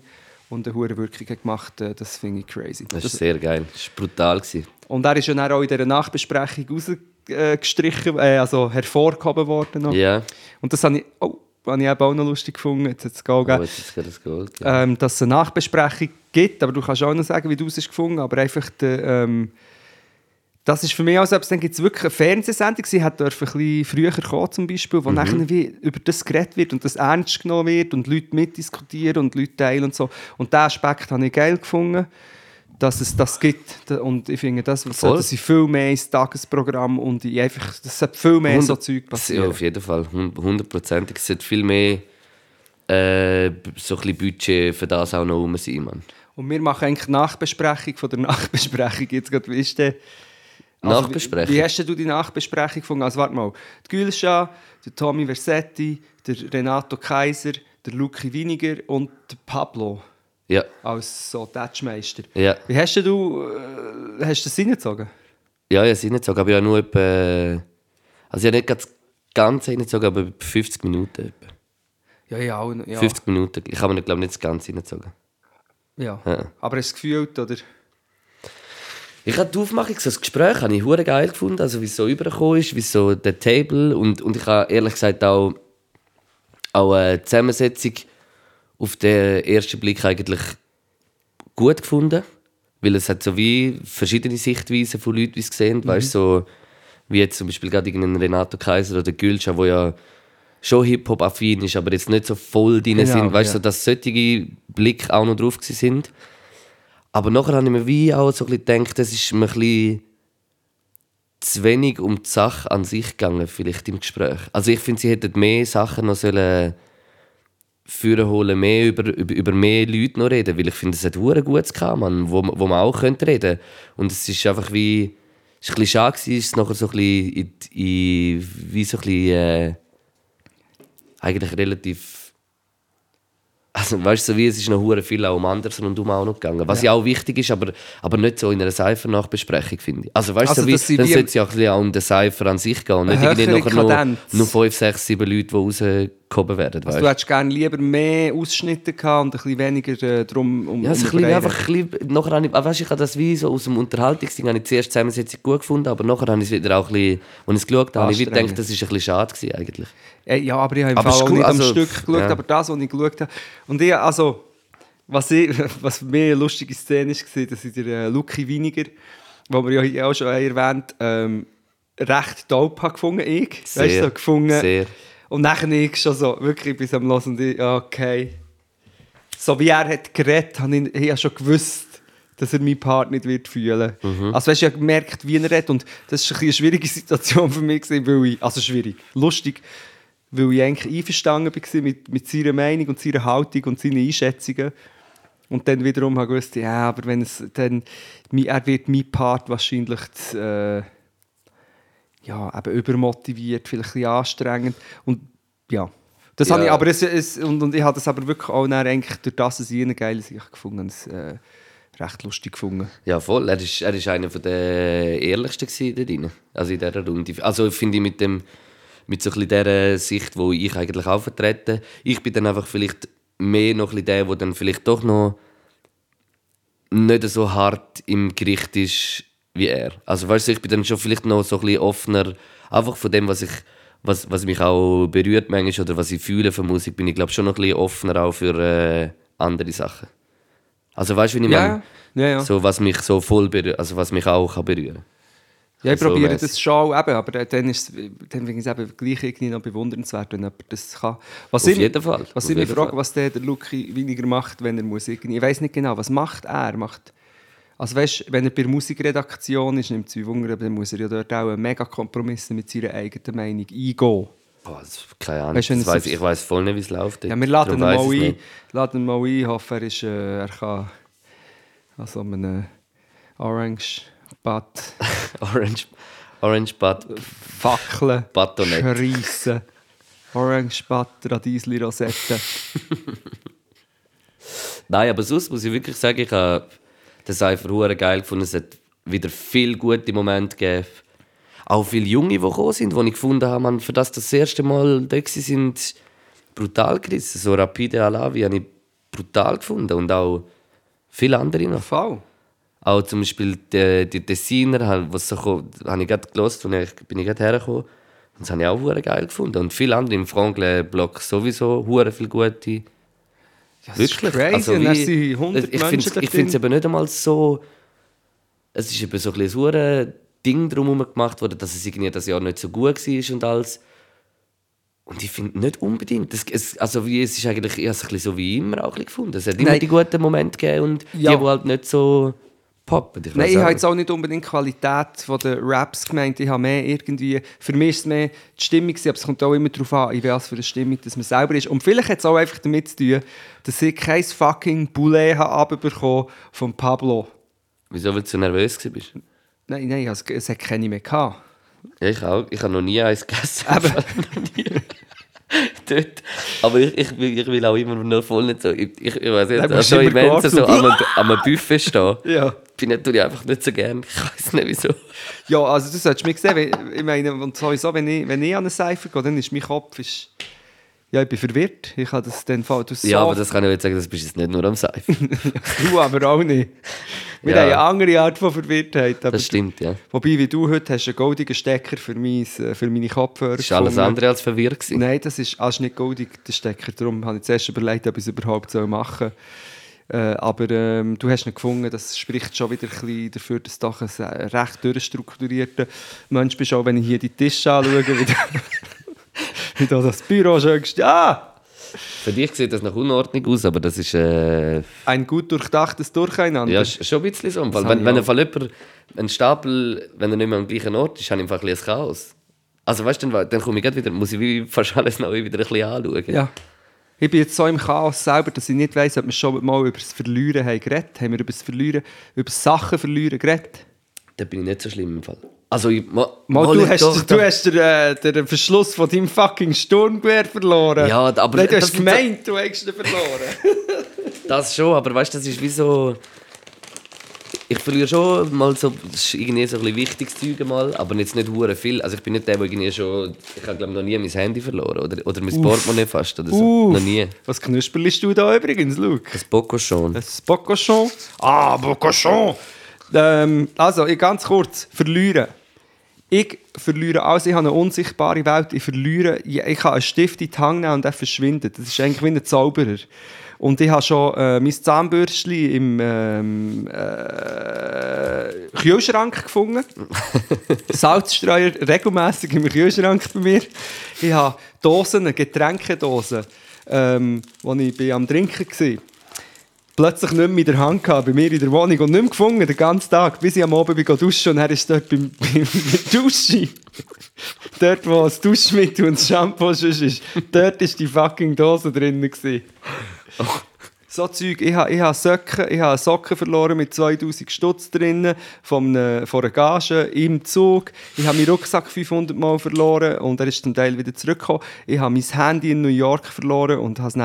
und eine hohe Wirkung hat gemacht äh, Das finde ich crazy. Das war sehr geil. Das war brutal. Gewesen. und er ist ja dann auch in dieser Nachbesprechung rausgestrichen, äh, also hervorgehoben worden. Ja. Und das habe ich, oh, habe ich auch noch lustig gefunden. Jetzt hat es Goal Oh, gegeben. jetzt das Gold. ähm, dass es eine Nachbesprechung gibt, aber du kannst auch noch sagen, wie du es hast gefunden aber einfach der, ähm, das ist für mich auch so, dann gibt es wirklich eine Fernsehsendung, sie hat ein bisschen früher kommen zum Beispiel, wo nachher wie über das geredet wird und das ernst genommen wird und Leute mitdiskutieren und Leute teilen und so. Und diesen Aspekt habe ich geil gefunden, dass es das gibt und ich finde, das sollte sie viel mehr ins Tagesprogramm und in einfach, das sollte viel mehr so Zeug Ja, passieren. auf jeden Fall. hund- Hundertprozentig. Es sollte viel mehr äh, so ein bisschen Budget für das auch noch rum sein, Mann. Und wir machen eigentlich Nachbesprechung von der Nachbesprechung. Jetzt gerade, wie ist der? Nachbesprechung? Wie, wie hast du die Nachbesprechung gefunden? Also warte mal, die Gülscha, der Tommy Versetti, der Renato Kaiser, der Luki Winiger und der Pablo Ja, als so Touchmeister. ja. Wie hast du, äh, hast du das reingezogen? Ja, ja, sie nicht so, aber ja nur etwa. Also, ja, nicht ganz ganz reingezogen, aber etwa 50 Minuten. Etwa. Ja, ja, auch, ja. 50 Minuten. Ich habe mir, glaube nicht das Ganze reingezogen. ja. Ja. Aber hast du es gefühlt, oder? Ich habe die Aufmachung, so das Gespräch, habe ich hure geil gefunden, also wie es so übergekommen ist, wie so der Table und, und ich habe ehrlich gesagt auch, auch die Zusammensetzung auf den ersten Blick eigentlich gut gefunden, weil es hat so wie verschiedene Sichtweisen von Leuten, wie es sehen, weißt so wie jetzt zum Beispiel gerade irgendein Renato Kaiser oder Gülscha, wo ja schon Hip-Hop-affin ist, aber jetzt nicht so voll drin Genau, sind, weißt ja. so, dass solche Blick auch noch drauf sind. Aber nachher habe ich mir wie auch so ein bisschen gedacht, das ist mir ein bisschen zu wenig um die Sache an sich gegangen, vielleicht im Gespräch. Also ich finde, sie hätten mehr Sachen noch sollen führen holen, mehr über, über, über mehr Leute noch reden, weil ich finde, es hat hure gutes gehabt, Mann, wo, wo man auch könnte reden. Und es ist einfach wie, es ist ein bisschen schade es ist nachher so ein bisschen, in, in, wie so ein bisschen, äh, eigentlich relativ also, weißt du, so wie es ist noch hure viel auch um anderes rundum auch noch gegangen. Was ja, auch wichtig ist, aber, aber nicht so in einer Cypher-Nachbesprechung, finde ich. Also, weißt du, Also, so wie, dann sollte es ja auch ein bisschen auch um den Cypher an sich gehen und nicht irgendwie nachher nur, Kadenz. nur 5, 6, 7 Leute, die rausgehoben werden. Also, weißt du hättest gerne lieber mehr Ausschnitte gehabt und ein bisschen weniger äh, drum um Ja, so um ein bisschen, einfach ein bisschen, nachher habe ich, ah, weißt, ich habe das wie so aus dem Unterhaltungsding, habe ich zuerst die Zusammensetzung gut gefunden, aber nachher habe ich es wieder auch ein bisschen, als ich es geschaut habe, habe ich wieder gedacht, das ist ein bisschen schade gewesen eigentlich. Äh, Ja, aber ich habe im Aber Fall auch nicht am also, Stück geschaut, ja. aber das, was ich geschaut habe. Und ich, also, was, ich, was für mich eine lustige Szene war, dass ich der Luki Winiger, den wir ja auch schon erwähnt ähm, recht habe gefunden, ich. Weißt du, Sehr, so gefunden. sehr. Und nachher ich schon so, wirklich bis am Hören und ich, ja, okay. So wie er hat geredet, habe ich, ich habe schon gewusst, dass er meinen Part nicht wird fühlen Mhm. Also weißt du, ich habe gemerkt, wie er redet und das war eine schwierige Situation für mich, weil ich, also schwierig, lustig, weil ich eigentlich einverstanden war mit, mit seiner Meinung und seiner Haltung und seinen Einschätzungen. Und dann wiederum habe ich gewusst, ja, aber wenn es dann, er wird mein Part wahrscheinlich zu, äh, ja, eben übermotiviert, vielleicht ein bisschen anstrengend. Und ja, das Ja. habe ich, aber es, es, und, und ich habe das aber wirklich auch dann eigentlich durch das, dass ich eine geile Sache gefunden habe, es, äh, recht lustig gefunden. Ja, voll. Er ist, er ist einer der ehrlichsten da drin. Also in dieser Runde. Also finde ich mit dem mit so ein dieser Sicht, wo ich eigentlich auch vertrete. Ich bin dann einfach vielleicht mehr noch ein der, der dann vielleicht doch noch nicht so hart im Gericht ist wie er. Also weißt du, ich bin dann schon vielleicht noch so ein bisschen offener, einfach von dem, was ich was, was mich auch berührt manchmal oder was ich fühle von Musik, bin ich glaube schon noch ein bisschen offener auch für äh, andere Sachen. Also weißt du, wie ich meine? ja, ja. So, was mich so voll berührt, also was mich auch kann berühren Ja, ich So probiere mässig. das schon, eben, aber dann, ist dann finde ich es eben gleich irgendwie noch bewundernswert, wenn jemand das kann. Was Auf ich, jeden Fall, Was auf ich mich frage, was der, der Luki weniger macht, wenn er irgendwie... Ich weiß nicht genau, was macht er? Macht, Also weißt, wenn er bei der Musikredaktion ist, nimmt es Wunder, dann muss er ja dort auch einen mega Kompromiss mit seiner eigenen Meinung eingehen. Boah, das, keine Ahnung. Weißt das weiss, ich weiß voll nicht, wie es läuft. Ja, wir laden ihn mal ein. Laden ihn mal ein. Hoffe, er, ist, äh, er kann an so einem Orange Bad Orange, Orange Bud. Fackeln, schreissen. Orange Bad, Radiesli Rosette. Nein, aber sonst muss ich wirklich sagen, ich habe den Cypher hure geil gefunden. Es hat wieder viele gute Momente gegeben. Auch viele Junge, die gekommen sind, die ich gefunden habe, man, für das das erste Mal da sind, brutal gerissen. So Rapide Alavi habe ich brutal gefunden. Und auch viele andere noch. Fall. Auch zum Beispiel die, die Designer, halt, was so kam, habe ich gerade gelost und ich bin ich gerade hergekommen. Und das habe ich auch geil gefunden. Und viele andere im Franklin-Block sowieso hure viele gute. Das ist crazy. Also und dann wie- sind 100 ich finde es eben nicht einmal so. Es ist eben so ein bisschen Ding drumherum gemacht worden, dass es irgendwie das Jahr nicht so gut war und alles. Und ich finde nicht unbedingt. Das, es, also wie, es ist eigentlich ich es ein bisschen so wie immer auch gefunden. Es hat immer Nein. die guten Momente gegeben und Ja. die, die halt nicht so poppen. Ich Nein, ich habe jetzt auch nicht unbedingt die Qualität der Raps gemeint. Ich habe mehr irgendwie, für mich ist es mehr die Stimmung, aber es kommt auch immer darauf an, in was für eine Stimmung dass man selber ist. Und vielleicht hat es auch einfach damit zu tun, dass ich kein fucking Boulet habe von Pablo. Wieso, weil du so nervös warst? Nein, nein, es, es hat keine mehr gehabt. Ja, ich auch. Ich habe noch nie eins gegessen. Aber-. Dort. Aber ich, ich, will- ich will auch immer noch voll nicht so. Ich, ich, ich weiß nicht, musst so du immer Events, warten. so an einem Buffet stehen. Ja. Bin ich, tue ich einfach nicht so gern. Ich weiß nicht wieso. Ja, also du solltest mich sehen, wenn- ich meine, und sowieso, wenn ich, wenn ich an eine Seife gehe, dann ist mein Kopf, ist, ja, ich bin verwirrt. Ich habe das dann voll, du so, Ja, aber das kann ich jetzt sagen, das bist jetzt nicht nur am Seifen. du aber auch nicht. Wir Ja. haben eine andere Art von Verwirrtheit. Das stimmt, ja. Wobei, wie du heute hast, einen goldigen Stecker für, mein, äh, für meine Kopfhörer Das war alles gefunden. andere als verwirrt. gewesen. Nein, das ist, ist nicht goldig, der Stecker. Darum habe ich zuerst überlegt, ob ich es überhaupt machen soll. Äh, aber ähm, du hast ihn gefunden, das spricht schon wieder ein bisschen dafür, dass du ein äh, recht durchstrukturierter Mensch bist, auch wenn ich hier die Tische anschaue, wie, da das Büro schön. Ah! Für dich sieht das nach Unordnung aus, aber das ist. Äh, Ein gut durchdachtes Durcheinander. ja, ist schon ein bisschen so. Das Wenn, wenn ich ein Fall jemand, ein Stapel, wenn er nicht mehr am gleichen Ort ist, ich einfach ein bisschen Chaos. Also weißt du, dann, dann komme ich wieder, muss ich fast alles neu wieder ein bisschen anschauen. Ja. Ich bin jetzt so im Chaos selber, dass ich nicht weiss, ob wir schon mal über das Verlieren haben geredet. Haben wir über das Verlieren, über Sachen verlieren geredet? Da bin ich nicht so schlimm im Fall. Also, ich, ma, Mal, mal du, hast, doch, du hast den, äh, den Verschluss von deinem fucking Sturmgewehr verloren. Ja, aber Nein, du das- hast gemeint, du hättest ihn verloren. Das schon, aber weißt du, das ist wie so. Ich verliere schon mal so, das ist irgendwie so ein bisschen wichtiges Zeug mal, aber jetzt nicht hure viel. Also ich bin nicht der, der irgendwie schon, ich habe glaube noch nie mein Handy verloren oder, oder mein Portemonnaie fast oder so. Uff. Noch nie. Was knusperlst du da übrigens, Luke? Das Bocco schon. Ein Bocochon. Ah, Bocochon. Ähm, also, ganz kurz. Verlieren. Ich verliere alles. Ich habe eine unsichtbare Welt. Ich verliere. Ich kann einen Stift in die Hand und er verschwindet. Das ist eigentlich wie ein Zauberer. Und ich habe schon äh, mein Zahnbürstchen im ähm, äh, Kühlschrank gefunden. Salzstreuer regelmäßig im Kühlschrank bei mir. Ich habe Dosen, Getränkedosen, ähm, wo ich bin am Trinken war plötzlich nicht mehr in der Hand gehabt, bei mir in der Wohnung und nicht mehr gefunden, den ganzen Tag, bis ich am Abend bin duschen und er ist dort beim, beim Duschen. dort, wo das Duschmittel und das Shampoo sonst ist, dort war die fucking Dose drin. So Zeug, ich habe ich ha Socken, ich ha Socken verloren mit 2000 Stutz drinnen von, einer- von einer Gage im Zug. Ich habe meinen Rucksack 500 Mal verloren und er ist zum Teil wieder zurückgekommen. Ich habe mein Handy in New York verloren und habe es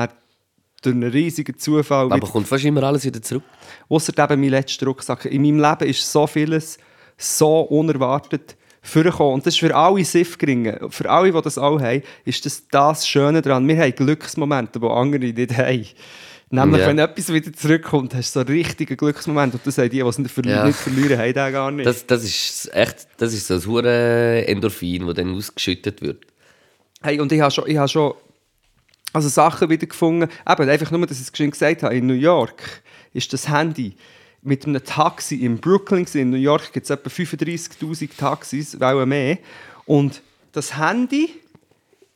durch einen riesigen Zufall Aber kommt fast immer alles wieder zurück. Außer eben mein letzter Rucksack. In meinem Leben ist so vieles so unerwartet vorgekommen. Und das ist für alle Siffgringe, für alle, die das auch haben, ist das das Schöne daran. Wir haben Glücksmomente, die andere nicht haben. Nämlich, Ja. wenn etwas wieder zurückkommt, hast du so einen richtigen Glücksmoment. Und das haben die, die es nicht, verli Ja. nicht verlieren, haben den gar nicht. Das, das ist echt, das ist so ein hure Endorphin, das dann ausgeschüttet wird. Hey, und ich habe schon, ich habe schon also Sachen wieder gefunden. Eben, einfach nur, dass ich es geschwind gesagt habe. In New York ist das Handy mit einem Taxi in Brooklyn. In New York gibt es etwa 35'000 Taxis, auch mehr. Und das Handy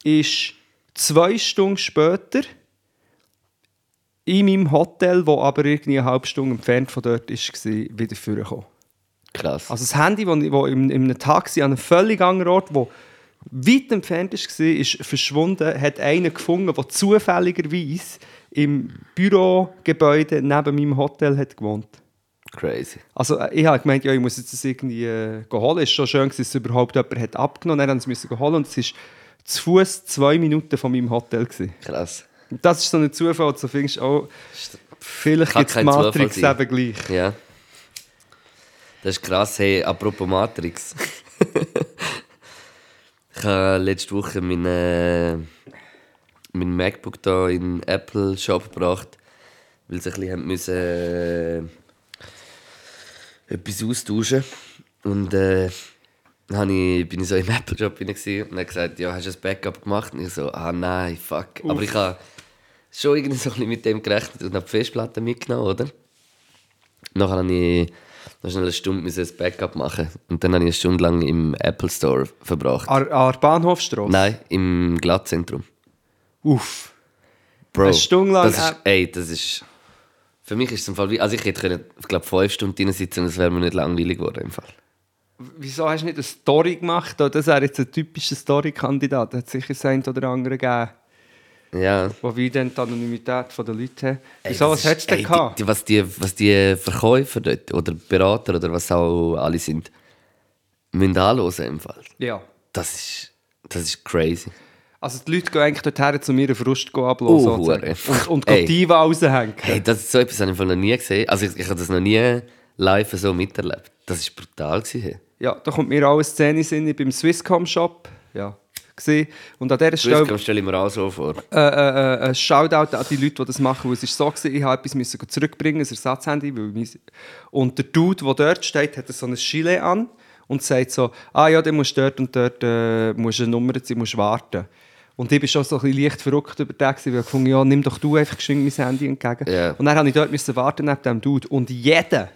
ist zwei Stunden später in meinem Hotel, wo aber irgendwie eine halbe Stunde entfernt von dort war, wieder vorgekommen. Krass. Also das Handy, das wo in, in einem Taxi an einem völlig anderen Ort, wo weit entfernt war, ist verschwunden, hat einer gefunden, der zufälligerweise im Bürogebäude neben meinem Hotel hat gewohnt. Crazy. Also äh, ich habe gemeint, ja, ich muss jetzt das irgendwie äh, holen. Es war schon schön, dass es überhaupt jemand hat abgenommen hat. Dann mussten sie es holen und es war zu Fuß zwei Minuten von meinem Hotel. Gewesen. Krass. Und das ist so ein Zufall, so findest du auch, vielleicht gibt es Matrix eben gleich. Ja. Das ist krass. Hey, apropos Matrix. ich habe letzte Woche mein, äh, mein MacBook da in den Apple Shop gebracht, weil sie ein bisschen müssen, äh, etwas austauschen Und äh, dann habe ich, bin ich so im Apple Shop und er gesagt, ja, hast du ein Backup gemacht? Und ich so, ah nein, fuck. Aber ich habe schon irgendwie so ein bisschen mit dem gerechnet und habe die Festplatte mitgenommen, oder? Nachher habe ich noch schnell eine Stunde müssen ein Backup machen und dann habe ich eine Stunde lang im Apple Store verbracht. An, der Bahnhofstrasse? Nein, im Glattzentrum. Uff. Bro, Eine Stunde lang das ist, ey, das ist... Für mich ist es im Fall wie... Also ich hätte können, ich glaube, fünf Stunden drin sitzen und es wäre mir nicht langweilig geworden im Fall. Wieso hast du nicht eine Story gemacht? Das wäre jetzt ein typischer Story-Kandidat. Da hat sicher das eine oder andere gegeben, Ja. wo wir dann die Anonymität der Leute haben. Das was hättest du denn gehabt? Die, was, die, was die Verkäufer dort oder Berater oder was auch alle sind, müssen anhören im Fall. Ja. Das ist, das ist crazy. Also die Leute gehen eigentlich dorthin, um ihren Frust zu ablassen. Oh, und und gehen die raushängen. Hey, das ist so etwas habe ich noch nie gesehen. Also ich, ich habe das noch nie live so miterlebt. Das ist brutal gewesen. Ja, da kommt mir auch eine Szene in beim Swisscom-Shop. Ja. Gesehen. Und an dieser Stelle Swisscom stelle ich mir auch so vor. äh, äh, äh, ein Shoutout an die Leute, die das machen. Weil es ist so gewesen, ich habe etwas müssen zurückbringen, ein Ersatzhandy. Weil. Und der Dude, der dort steht, hat so ein Gilet an und sagt so, ah ja, dann musst du dort und dort äh, musst eine Nummer ziehen, musst warten. Und ich war schon so ein bisschen leicht verrückt über den, gewesen, weil ich gefunden ja, nimm doch du einfach geschwind mein Handy entgegen. Ja. Und dann musste ich dort müssen warten neben dem Dude. Und jeder,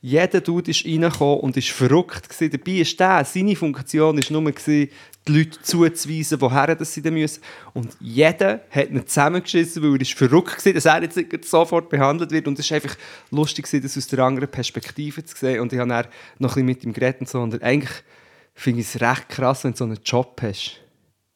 jeder Dude ist reingekommen und ist verrückt gewesen. Dabei ist der, seine Funktion war nur, gewesen, die Leute zuzuweisen, woher das sie denn müssen. Und jeder hat ihn zusammengeschissen, weil er ist verrückt war, dass er jetzt sofort behandelt wird. Und es war einfach lustig, das aus der anderen Perspektive zu sehen. Und ich habe dann noch ein bisschen mit ihm geredet und so. Und eigentlich finde ich es recht krass, wenn du so einen Job hast.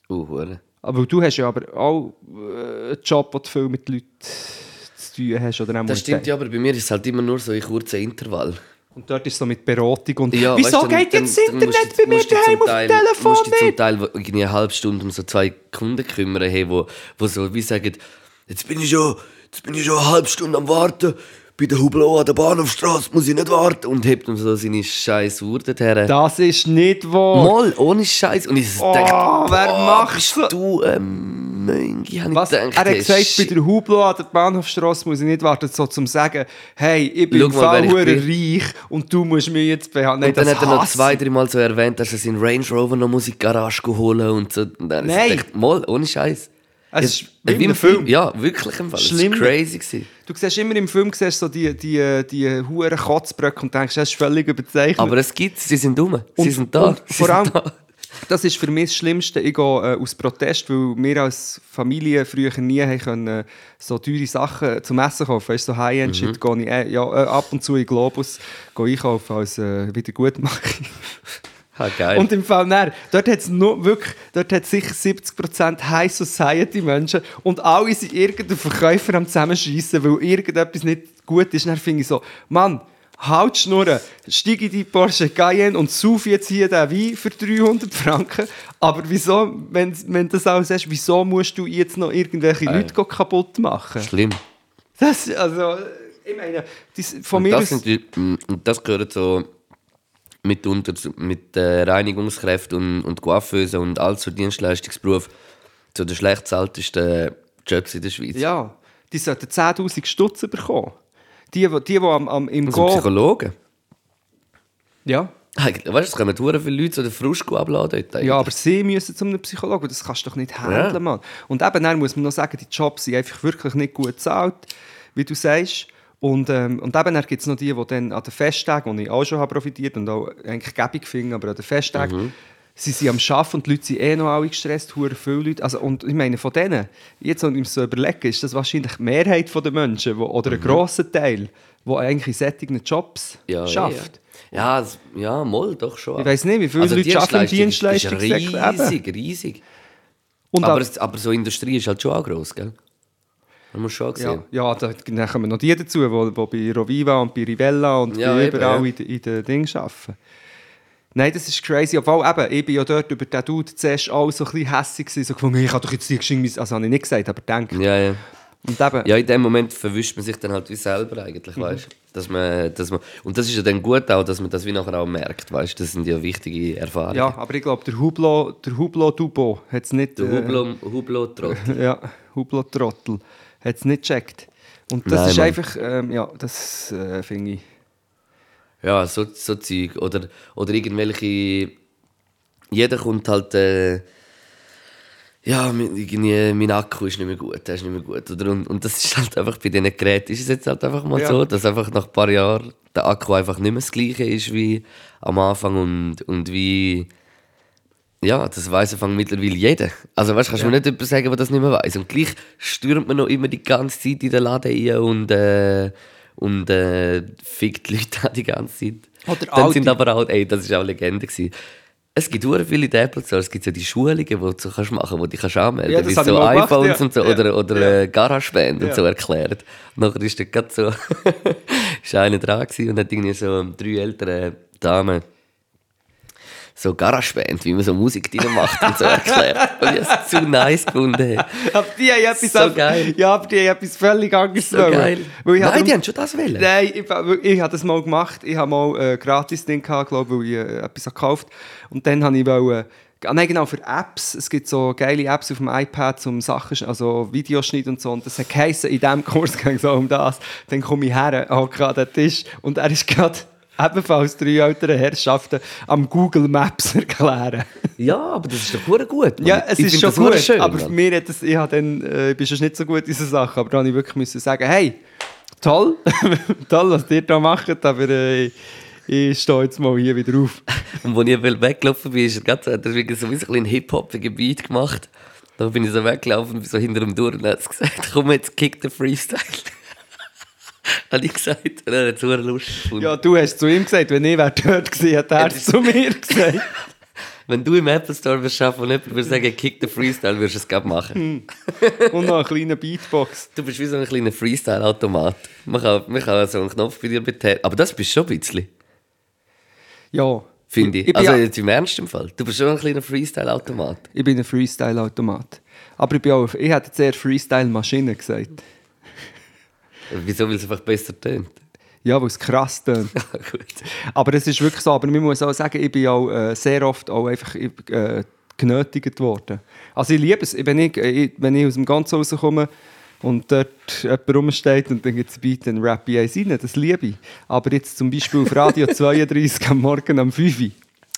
Uh. Aber du hast ja aber auch äh, einen Job, wo du viel mit Leuten zu tun hast. Oder Das stimmt ja, aber bei mir ist es halt immer nur so in kurzen Intervall. Und dort ist es so mit Beratung und Ja, «Wieso weißt dann- geht jetzt das Internet bei mir daheim auf dem Telefon musst du zum nicht?» Teil irgendwie eine halbe Stunde um so zwei Kunden kümmern, hey, wo, wo so wie sagen, jetzt bin ich schon, jetzt bin ich schon eine halbe Stunde am Warten, bei der Hublot an der Bahnhofstrasse muss ich nicht warten und hebt ihm so seine scheiß Uhr dorthin. Das ist nicht wahr. Mal, ohne Scheiß. Und ich Oh, dachte, wer boah, so- du ähm, Möngi? Hab ich Was? gedacht, er hat gesagt, bei der Hublot an der Bahnhofstrasse muss ich nicht warten, so zum sagen, hey, ich bin ich bin. reich und du musst mich jetzt behandeln. Nein, Und dann das hat er noch zwei, ich. drei Mal so erwähnt, dass er seinen Range Rover noch Musikgarage holen und so. Und dann Nein. ich gedacht, mal, ohne Scheiß. Es ist wie im Film. Ja, wirklich im Fall. Schlimm. Das war crazy. Gewesen. Du siehst immer im Film siehst so die, die, die huren Kotzbröcke und denkst, das ist völlig überzeichnet. Aber es gibt sie sind dumm. Sie sind da. und vor allem- da. Das ist für mich das Schlimmste. Ich gehe äh, aus Protest, weil wir als Familie früher nie haben können, äh, so teure Sachen zum Essen kaufen Weißt du, so High-End-Shit gehe ich äh, ja, äh, ab und zu in Globus gehe einkaufen als äh, Wiedergutmachung. Geil. Und im Fall näher, dort hat es nur wirklich, dort hat sicher 70% High Society Menschen und alle sind irgendein Verkäufer am zusammenschießen, weil irgendetwas nicht gut ist. Dann finde ich so, Mann, halt Schnurren, steig in die Porsche Cayenne und sauf jetzt hier den Wein für 300 Franken. Aber wieso, wenn, wenn du das alles hast, wieso musst du jetzt noch irgendwelche Leute kaputt machen? Schlimm. Das, also, ich meine, das, von Und mir das, aus... sind die, mm, und das gehört so mitunter zu- mit äh, Reinigungskräften und, und Coiffeuse und all so Dienstleistungsberufen zu den schlecht bezahltesten Jobs in der Schweiz. Ja, die sollten 10'000 Stutz bekommen. Die, die, die, die am, am, im Also Go... Psychologen. Ja. Eigentlich, weißt du, es kommen hure viele Leute so den Frust abladen dort. eigentlich. ja, aber sie müssen zu einem Psychologen. Das kannst du doch nicht handeln, Ja. Mann. Und eben dann muss man noch sagen, die Jobs sind einfach wirklich nicht gut bezahlt, wie du sagst. Und, ähm, und eben gibt es noch die, die dann an den Festtagen, wo ich auch schon habe profitiert und auch eigentlich gäbig finde, aber an den Festtagen, sie sind am Arbeiten und die Leute sind eh noch alle gestresst, hure viele Leute. Also, und ich meine, von denen, jetzt wenn ich mir so überlege, ist das wahrscheinlich die Mehrheit der Menschen, wo, oder ein grosser Teil, der eigentlich in solchen Jobs Mhm. Ja, schafft. Ja, es- ja, mal, doch schon. Ich weiss nicht, wie viele Also Leute arbeiten im Dienstleistung Dienstleistungssektor. Ist riesig, riesig. Und aber, aber so Industrie ist halt schon auch gross, gell? Man muss schon Ja, sehen. ja da, dann kommen noch die dazu, die, bei Roviva und bei Rivella und Ja, bei eben, überall ja. in, in den Dingen arbeiten. Nein, das ist crazy. Obwohl, eben, ich bin ja dort über den Dude zuerst auch so ein bisschen hässig gewesen, so gefunden, ich kann doch jetzt die Geschichte, also habe ich nicht gesagt, aber denke. Ja, ja. Und eben, Ja, in dem Moment verwischt man sich dann halt wie selber Mhm. eigentlich, weißt dass man, dass man Und das ist ja dann gut auch, dass man das wie nachher auch merkt, weißt Das sind ja wichtige Erfahrungen. ja, aber ich glaube, der Hublo, der Hublo Dubo hat es nicht... Der äh, Hublo, Hublo Trottel. Ja, Hublo Trottel hat es nicht gecheckt. Und das Nein, ist Mann. einfach, ähm, ja, das äh, finde ich... Ja, so, so Zeug. Oder, oder irgendwelche. Jeder kommt halt. Äh, ja, mein, irgendwie, mein Akku ist nicht mehr gut, der ist nicht mehr gut. Oder? Und, und das ist halt einfach bei diesen Geräten ist es jetzt halt einfach mal Ja. so, dass einfach nach ein paar Jahren der Akku einfach nicht mehr das gleiche ist wie am Anfang und, und wie. Ja, das weiss Anfang mittlerweile jeder. Also weißt, kannst du mir nicht jemand sagen, der das nicht mehr weiß. Und gleich stürmt man noch immer die ganze Zeit in den Laden rein und, äh, und äh, fickt die Leute die ganze Zeit. Oder Dann sind alte- aber auch, ey, das ist auch Legende gewesen. Es gibt sehr viele Apple Store, es gibt so die Schulungen, die du so kannst machen kannst, wo du kannst anmelden Ja, kannst, das wie so mal gemacht, iPhones ja. und so, Ja. oder, oder äh, GarageBand und Ja. so erklärt. Nachher ist dort gerade so, ist einer dran gewesen und hat irgendwie so drei ältere Damen so GarageBand, wie man so Musik drin macht und so erklärt. Und ich habe es zu nice gefunden. Aber die haben etwas, So geil. Ja, aber die haben etwas völlig anderes So wollen. geil. Weil ich Nein, habe die haben schon das wollen. Nein, ich, ich habe das mal gemacht. Ich habe mal ein Gratis-Ding gehabt, glaube ich, weil ich äh, etwas habe gekauft Und dann habe ich wollte, ah, nein, genau, für Apps. Es gibt so geile Apps auf dem iPad zum Sachen, also Videoschnitt und so. Und das hat geheißen, in diesem Kurs ging es auch um das. Dann komme ich her, auch gerade an den Tisch und er ist gerade ebenfalls drei ältere Herrschaften am Google Maps erklären. Ja, aber das ist doch gut. Mann. Ja, es Ich ist schon gut, schön, aber für mich hat das, ich, habe dann, äh, ich bin schon nicht so gut in dieser Sache, aber da musste ich wirklich müssen sagen, hey, toll, toll, was ihr da macht, aber äh, ich stehe jetzt mal hier wieder auf. Und als ich weggelaufen bin, ist er gerade hat er so ein bisschen Hip-Hop-igen Beat gemacht. Dann bin ich so weggelaufen so hinter und hat gesagt, komm jetzt, kick den Freestyle. Habe ich gesagt. Und er hat super lustig gefunden. Ja, du hast zu ihm gesagt, wenn ich dort gewesen, hat er es zu mir gesagt. Wenn du im Apple Store wirst schaffen und jemand würde sagen, kick den Freestyle, würdest du es gerade machen. Und noch eine kleine Beatbox. Du bist wie so ein kleiner Freestyle-Automat. Man kann, man kann so einen Knopf bei dir betätigen. Aber das bist du schon ein bisschen, Ja. finde ich. bin also jetzt im ernsten Fall. Du bist schon ein kleiner Freestyle-Automat. Ich bin ein Freestyle-Automat. Aber ich bin auch, ich hätte jetzt eher Freestyle-Maschine gesagt. Wieso? Weil es einfach besser tönt. Ja, weil es krass tönt. Gut. Aber es ist wirklich so. Aber man muss auch sagen, ich bin auch äh, sehr oft auch einfach äh, genötigt worden. Also ich liebe es, wenn ich, äh, wenn ich aus dem Ganzen rauskomme und dort jemand rumsteht und dann gibt es Beat, dann rap ich eins rein, das liebe ich. Aber jetzt zum Beispiel auf Radio 32 am Morgen um 5 Uhr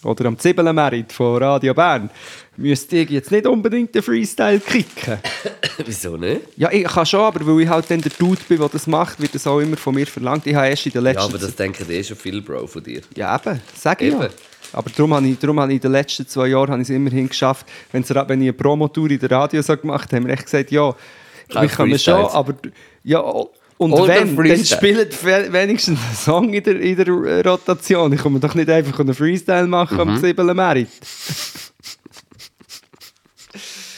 oder am Zibbelenmerit von Radio Bern, müsste ich jetzt nicht unbedingt den Freestyle kicken. Wieso nicht? Ja, ich kann schon, aber weil ich halt dann der Dude bin, der das macht, wird das auch immer von mir verlangt. Ich habe erst in den Ja, letzten aber das denken eh schon viel, Bro, von dir. ja, eben, sag ich ja. Eben. Aber darum habe, ich, darum habe ich in den letzten zwei Jahren habe ich es immerhin geschafft, wenn ich eine Promotour in der Radio so gemacht habe, haben wir echt gesagt, ja, Kein wir können schon, aber ja, und Oder wenn, dann Freestyle. spielt we- wenigstens einen Song in der, in der äh, Rotation. Ich komme doch nicht einfach einen Freestyle machen Mhm. am Siebelen Merit.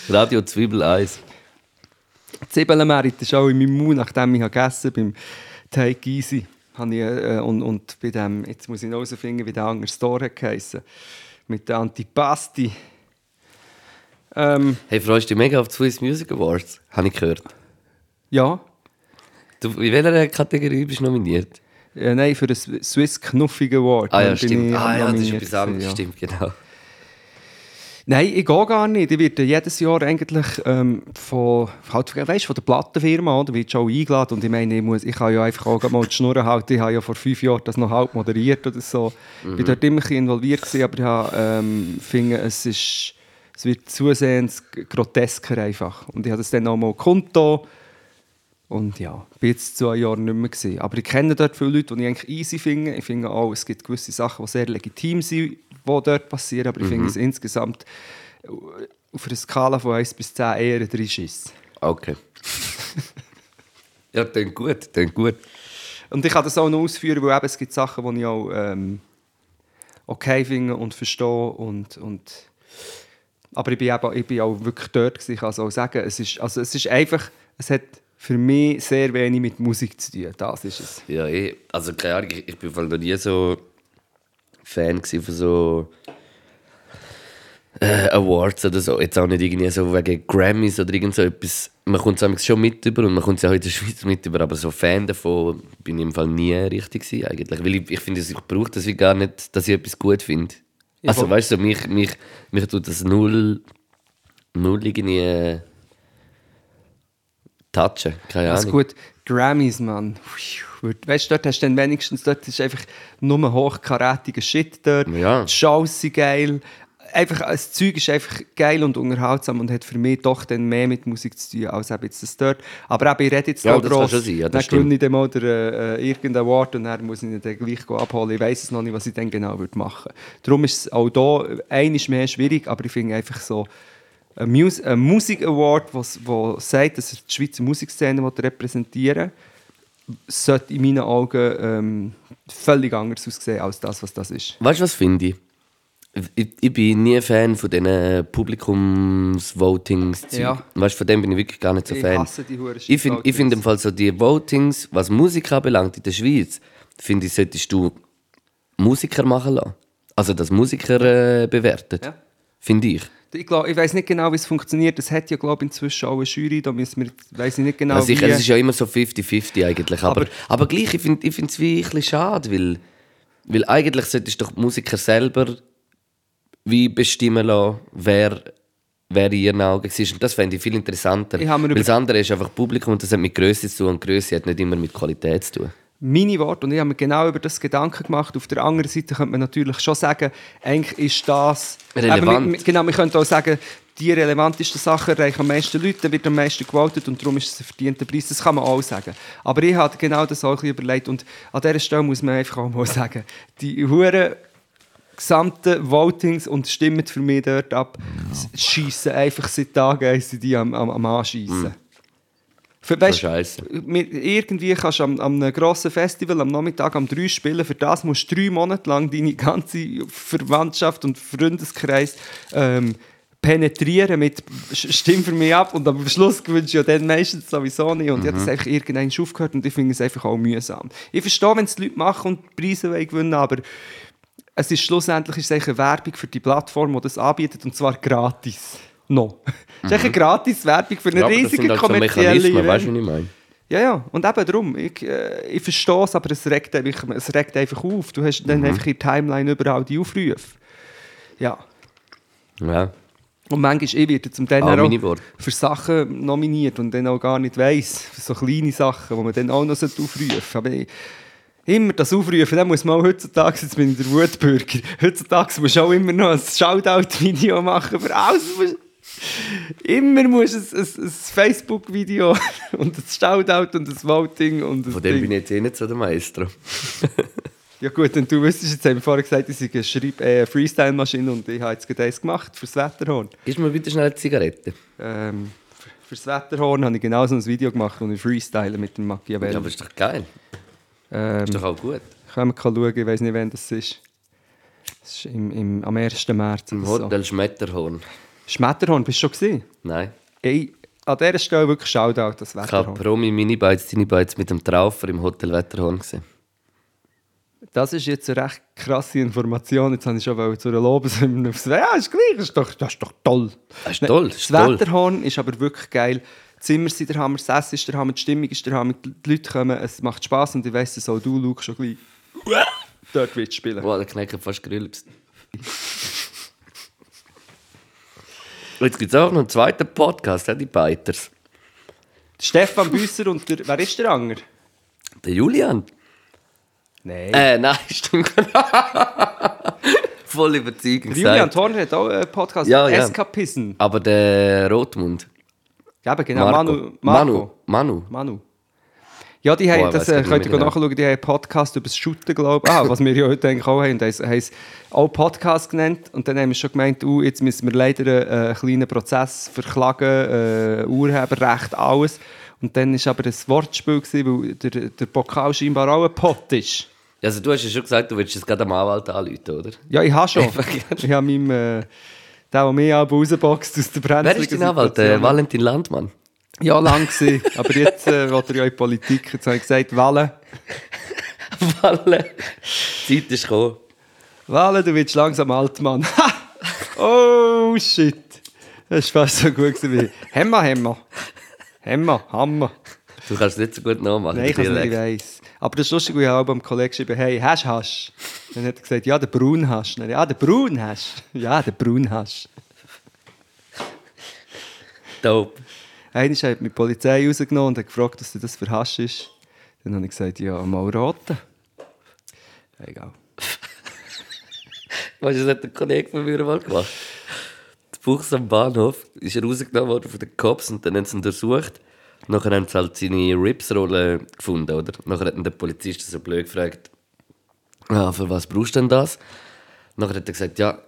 Radio Zwiebel 1. Siebelen Merit ist auch in meinem Mund, nachdem ich gegessen beim Take Easy. Habe ich, äh, und, und bei dem, jetzt muss ich noch herausfinden, wie der andere Store geheissen. Mit der Antipasti. Ähm, Hey, freust du dich mega auf die Swiss Music Awards? Habe ich gehört. ja, Du, in welcher Kategorie bist du nominiert? Äh, nein, für den Swiss Knuffig Award. Ah ja, stimmt. Ah ja, das ist etwas anderes. ja. Stimmt, genau. Nein, ich gehe gar nicht. Ich werde jedes Jahr eigentlich ähm, von, halt, weißt, von der Plattenfirma, oder, wird schon eingeladen. Und ich meine, ich, muss, ich kann ja einfach auch mal die Schnurren halten. Ich habe ja vor fünf Jahren das noch halb moderiert oder so. Ich war dort immer involviert, gewesen, aber ich habe, ähm, finde, es, ist, es wird zusehends grotesker einfach. Und ich habe das dann auch mal Konto. Und ja, bin jetzt zwei Jahre nicht mehr gesehen. Aber ich kenne dort viele Leute, die ich eigentlich easy finde. Ich finde auch, es gibt gewisse Sachen, die sehr legitim sind, die dort passieren. Aber ich finde es insgesamt äh, auf einer Skala von 1 bis 10 eher ein Dreischiss. Okay. ja, klingt gut, klingt gut. Und ich kann das auch noch ausführen, weil eben, es gibt Sachen, die ich auch ähm, okay finde und verstehe. Und, und aber ich bin, eben, ich bin auch wirklich dort, gewesen. ich kann es auch sagen. Es ist, also es ist einfach, es hat für mich sehr wenig mit Musik zu tun. Das ist es. Ja, eh. Also keine Ahnung, ich, ich bin voll noch nie so Fan von so äh, Awards oder so. Jetzt auch nicht irgendwie so wegen Grammys oder irgend so etwas. Man kommt es schon mit über und man kommt es ja auch in der Schweiz mit über, aber so Fan davon bin ich im Fall nie richtig gewesen, eigentlich. Weil ich, ich finde, ich brauche das wie gar nicht, dass ich etwas gut finde. Also weißt du, mich, mich, mich tut das null, null irgendwie äh, touchen. Keine Also Ahnung. gut, Grammys, Mann. Weißt du, dort hast du dann wenigstens, dort ist einfach nur hochkarätiger Shit dort. Ja. Die Shows sind geil. Einfach, das Zeug ist einfach geil und unterhaltsam und hat für mich doch dann mehr mit Musik zu tun, als eben jetzt das dort. Aber eben, ich rede jetzt Ja, da schon sein, ja, dann gewinne ich dann mal den, äh, irgendeinen Award und dann muss ich ihn dann gleich abholen. Ich weiß es noch nicht, was ich dann genau würde machen Darum ist es auch hier einiges mehr schwierig, aber ich finde einfach so, Mus ein Musik Award, der sagt, dass er die Schweizer Musikszene repräsentieren will, sollte in meinen Augen ähm, völlig anders aussehen als das, was das ist. Weißt du, was finde ich? ich? Ich bin nie Fan von diesen Publikumsvotings. Ja. Weißt du, von dem bin ich wirklich gar nicht so Ich Fan. hasse die Huren Ich finde ich find im. Fall so die Votings, was Musik anbelangt in der Schweiz, finde ich, solltest du Musiker machen lassen. Also, dass Musiker äh, bewertet. Ja. Finde ich. Ich, glaub, ich weiß nicht genau, wie es funktioniert. Es hat ja, glaube ich, inzwischen auch eine Jury. Da müssen wir, weiß ich nicht genau, also ich, wie. es ist ja immer so 50-50 eigentlich. Aber, Aber- aber, gleich, ich finde es wie ein bisschen schade, weil, weil eigentlich solltest doch die Musiker selber wie bestimmen lassen, wer, wer in ihren Augen war. Und das fände ich viel interessanter. Ich weil das andere ist einfach Publikum und das hat mit Größe zu tun und Größe hat nicht immer mit Qualität zu tun. Meine Worte und ich habe mir genau über das Gedanken gemacht. Auf der anderen Seite könnte man natürlich schon sagen, eigentlich ist das Relevant. Wir- genau, wir könnten auch sagen, die relevantesten Sachen erreichen am meisten Leute, wird am meisten gewotet und darum ist es ein verdienter Preis. Das kann man auch sagen. Aber ich habe genau das auch ein bisschen überlegt und an dieser Stelle muss man einfach auch mal sagen, die Huren gesamten Votings und stimmen für mich dort ab, schießen einfach seit Tagen sind die am, am, am Anschiessen. Für, weißt, scheisse. mit- irgendwie kannst du am, am einem grossen Festival am Nachmittag am 3 spielen. Für das musst du drei Monate lang deine ganze Verwandtschaft und Freundeskreis ähm, penetrieren mit «Sch- «Stimm für mich ab» und am Schluss gewünscht ja dann meistens sowieso nicht. Und ich habe das einfach irgendwann aufgehört und ich finde es einfach auch mühsam. Ich verstehe, wenn es Leute machen und Preise gewinnen aber es ist schlussendlich ist es eine Werbung für die Plattform, die das anbietet und zwar gratis. No. Es ist eigentlich eine gratis Werbung für eine Ja, aber das riesige sind halt so Mechanismen, weißt du, was ich meine? Ja, ja, und eben darum, ich, äh, ich verstehe es, aber es regt, einfach, es regt einfach auf. Du hast Mhm. dann einfach in der Timeline überall die Aufrufe. Ja. Ja. Und manchmal, ich werde zum Teil Ah, auch für Sachen nominiert und dann auch gar nicht weiss. Für so kleine Sachen, die man dann auch noch aufrufen sollte. Aber ich, immer das Aufrufen, dann muss man auch heutzutage, jetzt bin ich der Wutbürger, heutzutage musst du auch immer noch ein Shoutout-Video machen für alles. Immer musst du ein, ein, ein Facebook-Video und ein Shoutout und ein Voting und ein Von dem Ding. bin ich jetzt eh nicht so der Maestro. Ja gut, und du wüsstest, jetzt haben wir vorher gesagt, ich sei eine Schreib äh, Freestyle-Maschine und ich habe jetzt gerade eins gemacht fürs Wetterhorn. Gib mir bitte schnell eine Zigarette. Ähm, für das Wetterhorn habe ich genau so ein Video gemacht, wo ich freestyle mit dem Machiavelli. Ja, aber ist doch geil. ähm, Ist doch auch gut. können wir schauen, ich weiß nicht, wann das ist. Das ist im, im, am 1. März. Im oder so. Hotel Schmetterhorn. Schmetterhorn, bist du schon gesehen? Nein. Ey, an dieser Stelle wirklich Shoutout, das Ich habe Wetterhorn. Promi Mini-Bites, Dini-Bites mit dem Traufer im Hotel Wetterhorn gesehen. Das ist jetzt eine recht krasse Information. Jetzt habe ich schon zu einer Lobeshymne aufs Ja, ist gleich, das ist doch, das ist doch toll. Das ist toll, das Das ist toll. Wetterhorn ist aber wirklich geil. Die Zimmer sind der Hammer, das Essen ist der Hammer, die Stimmung ist der Hammer, die Leute kommen, es macht Spass und ich weiss, dass auch du, Luke, schon gleich dort willst spielen. Wow, der Kneck hat fast gerülpst. Jetzt gibt es auch noch einen zweiten Podcast, ja, die Biters. Stefan Büsser und der, wer ist der Anger? Der Julian. Nein. Äh, nein, stimmt. Voll überzeugend Julian gesagt. Thorner hat auch einen Podcast, Ja, ja. Eskapism. Aber der Rotmund. Ja, aber genau, Marco. Manu. Manu. Marco. Manu. Manu. Ja, die haben, Boah, das äh, könnt ihr mehr nachschauen, die haben einen Podcast über das Shooten, glaube ich. Ah, was wir ja heute eigentlich auch haben. Und haben es auch Podcast genannt. Und dann haben wir schon gemeint, uh, jetzt müssen wir leider einen, äh, kleinen Prozess verklagen, äh, Urheberrecht, alles. Und dann war aber ein Wortspiel, gewesen, weil der, der Pokal scheinbar auch ein Pott ist. Also du hast ja schon gesagt, du willst es gerade am Anwalt anrufen, oder? Ja, ich habe schon. Ich habe meinem, äh, der, der mich auch rausboxt aus der Wer ist dein Anwalt? Äh, Valentin Landmann? Ja, lang gewesen. Aber jetzt äh, will er ja in die Politik. Jetzt habe ich gesagt, Walle, Walle. Die Zeit ist gekommen. Walle, du wirst langsam alt, Mann. Oh, shit. Das war fast so gut wie Hemmer, Hemmer. Hemmer, Hammer. Du kannst es nicht so gut nachmachen. Nein, ich kann es nicht, weiss. Aber das ist lustig, weil ich auch beim Kollegen geschrieben hey, hast hast Dann hat er gesagt, ja, der Braun hast. Dann, ja, der Braun hast. Ja, der Braun hast. Dope. Einer hat mich die Polizei rausgenommen und hat gefragt, was das für Hasch ist. Dann habe ich gesagt, ja, mal roten. Egal. Weißt du, das hat ein Kollege von mir mal gemacht. Der Fuchs am Bahnhof ist er rausgenommen worden von den Cops und dann haben sie ihn untersucht. Nachher haben sie halt seine Ripsrolle gefunden, oder? Nachher hat der Polizist so blöd gefragt, ah, für was brauchst du denn das? Nachher hat er gesagt, ja,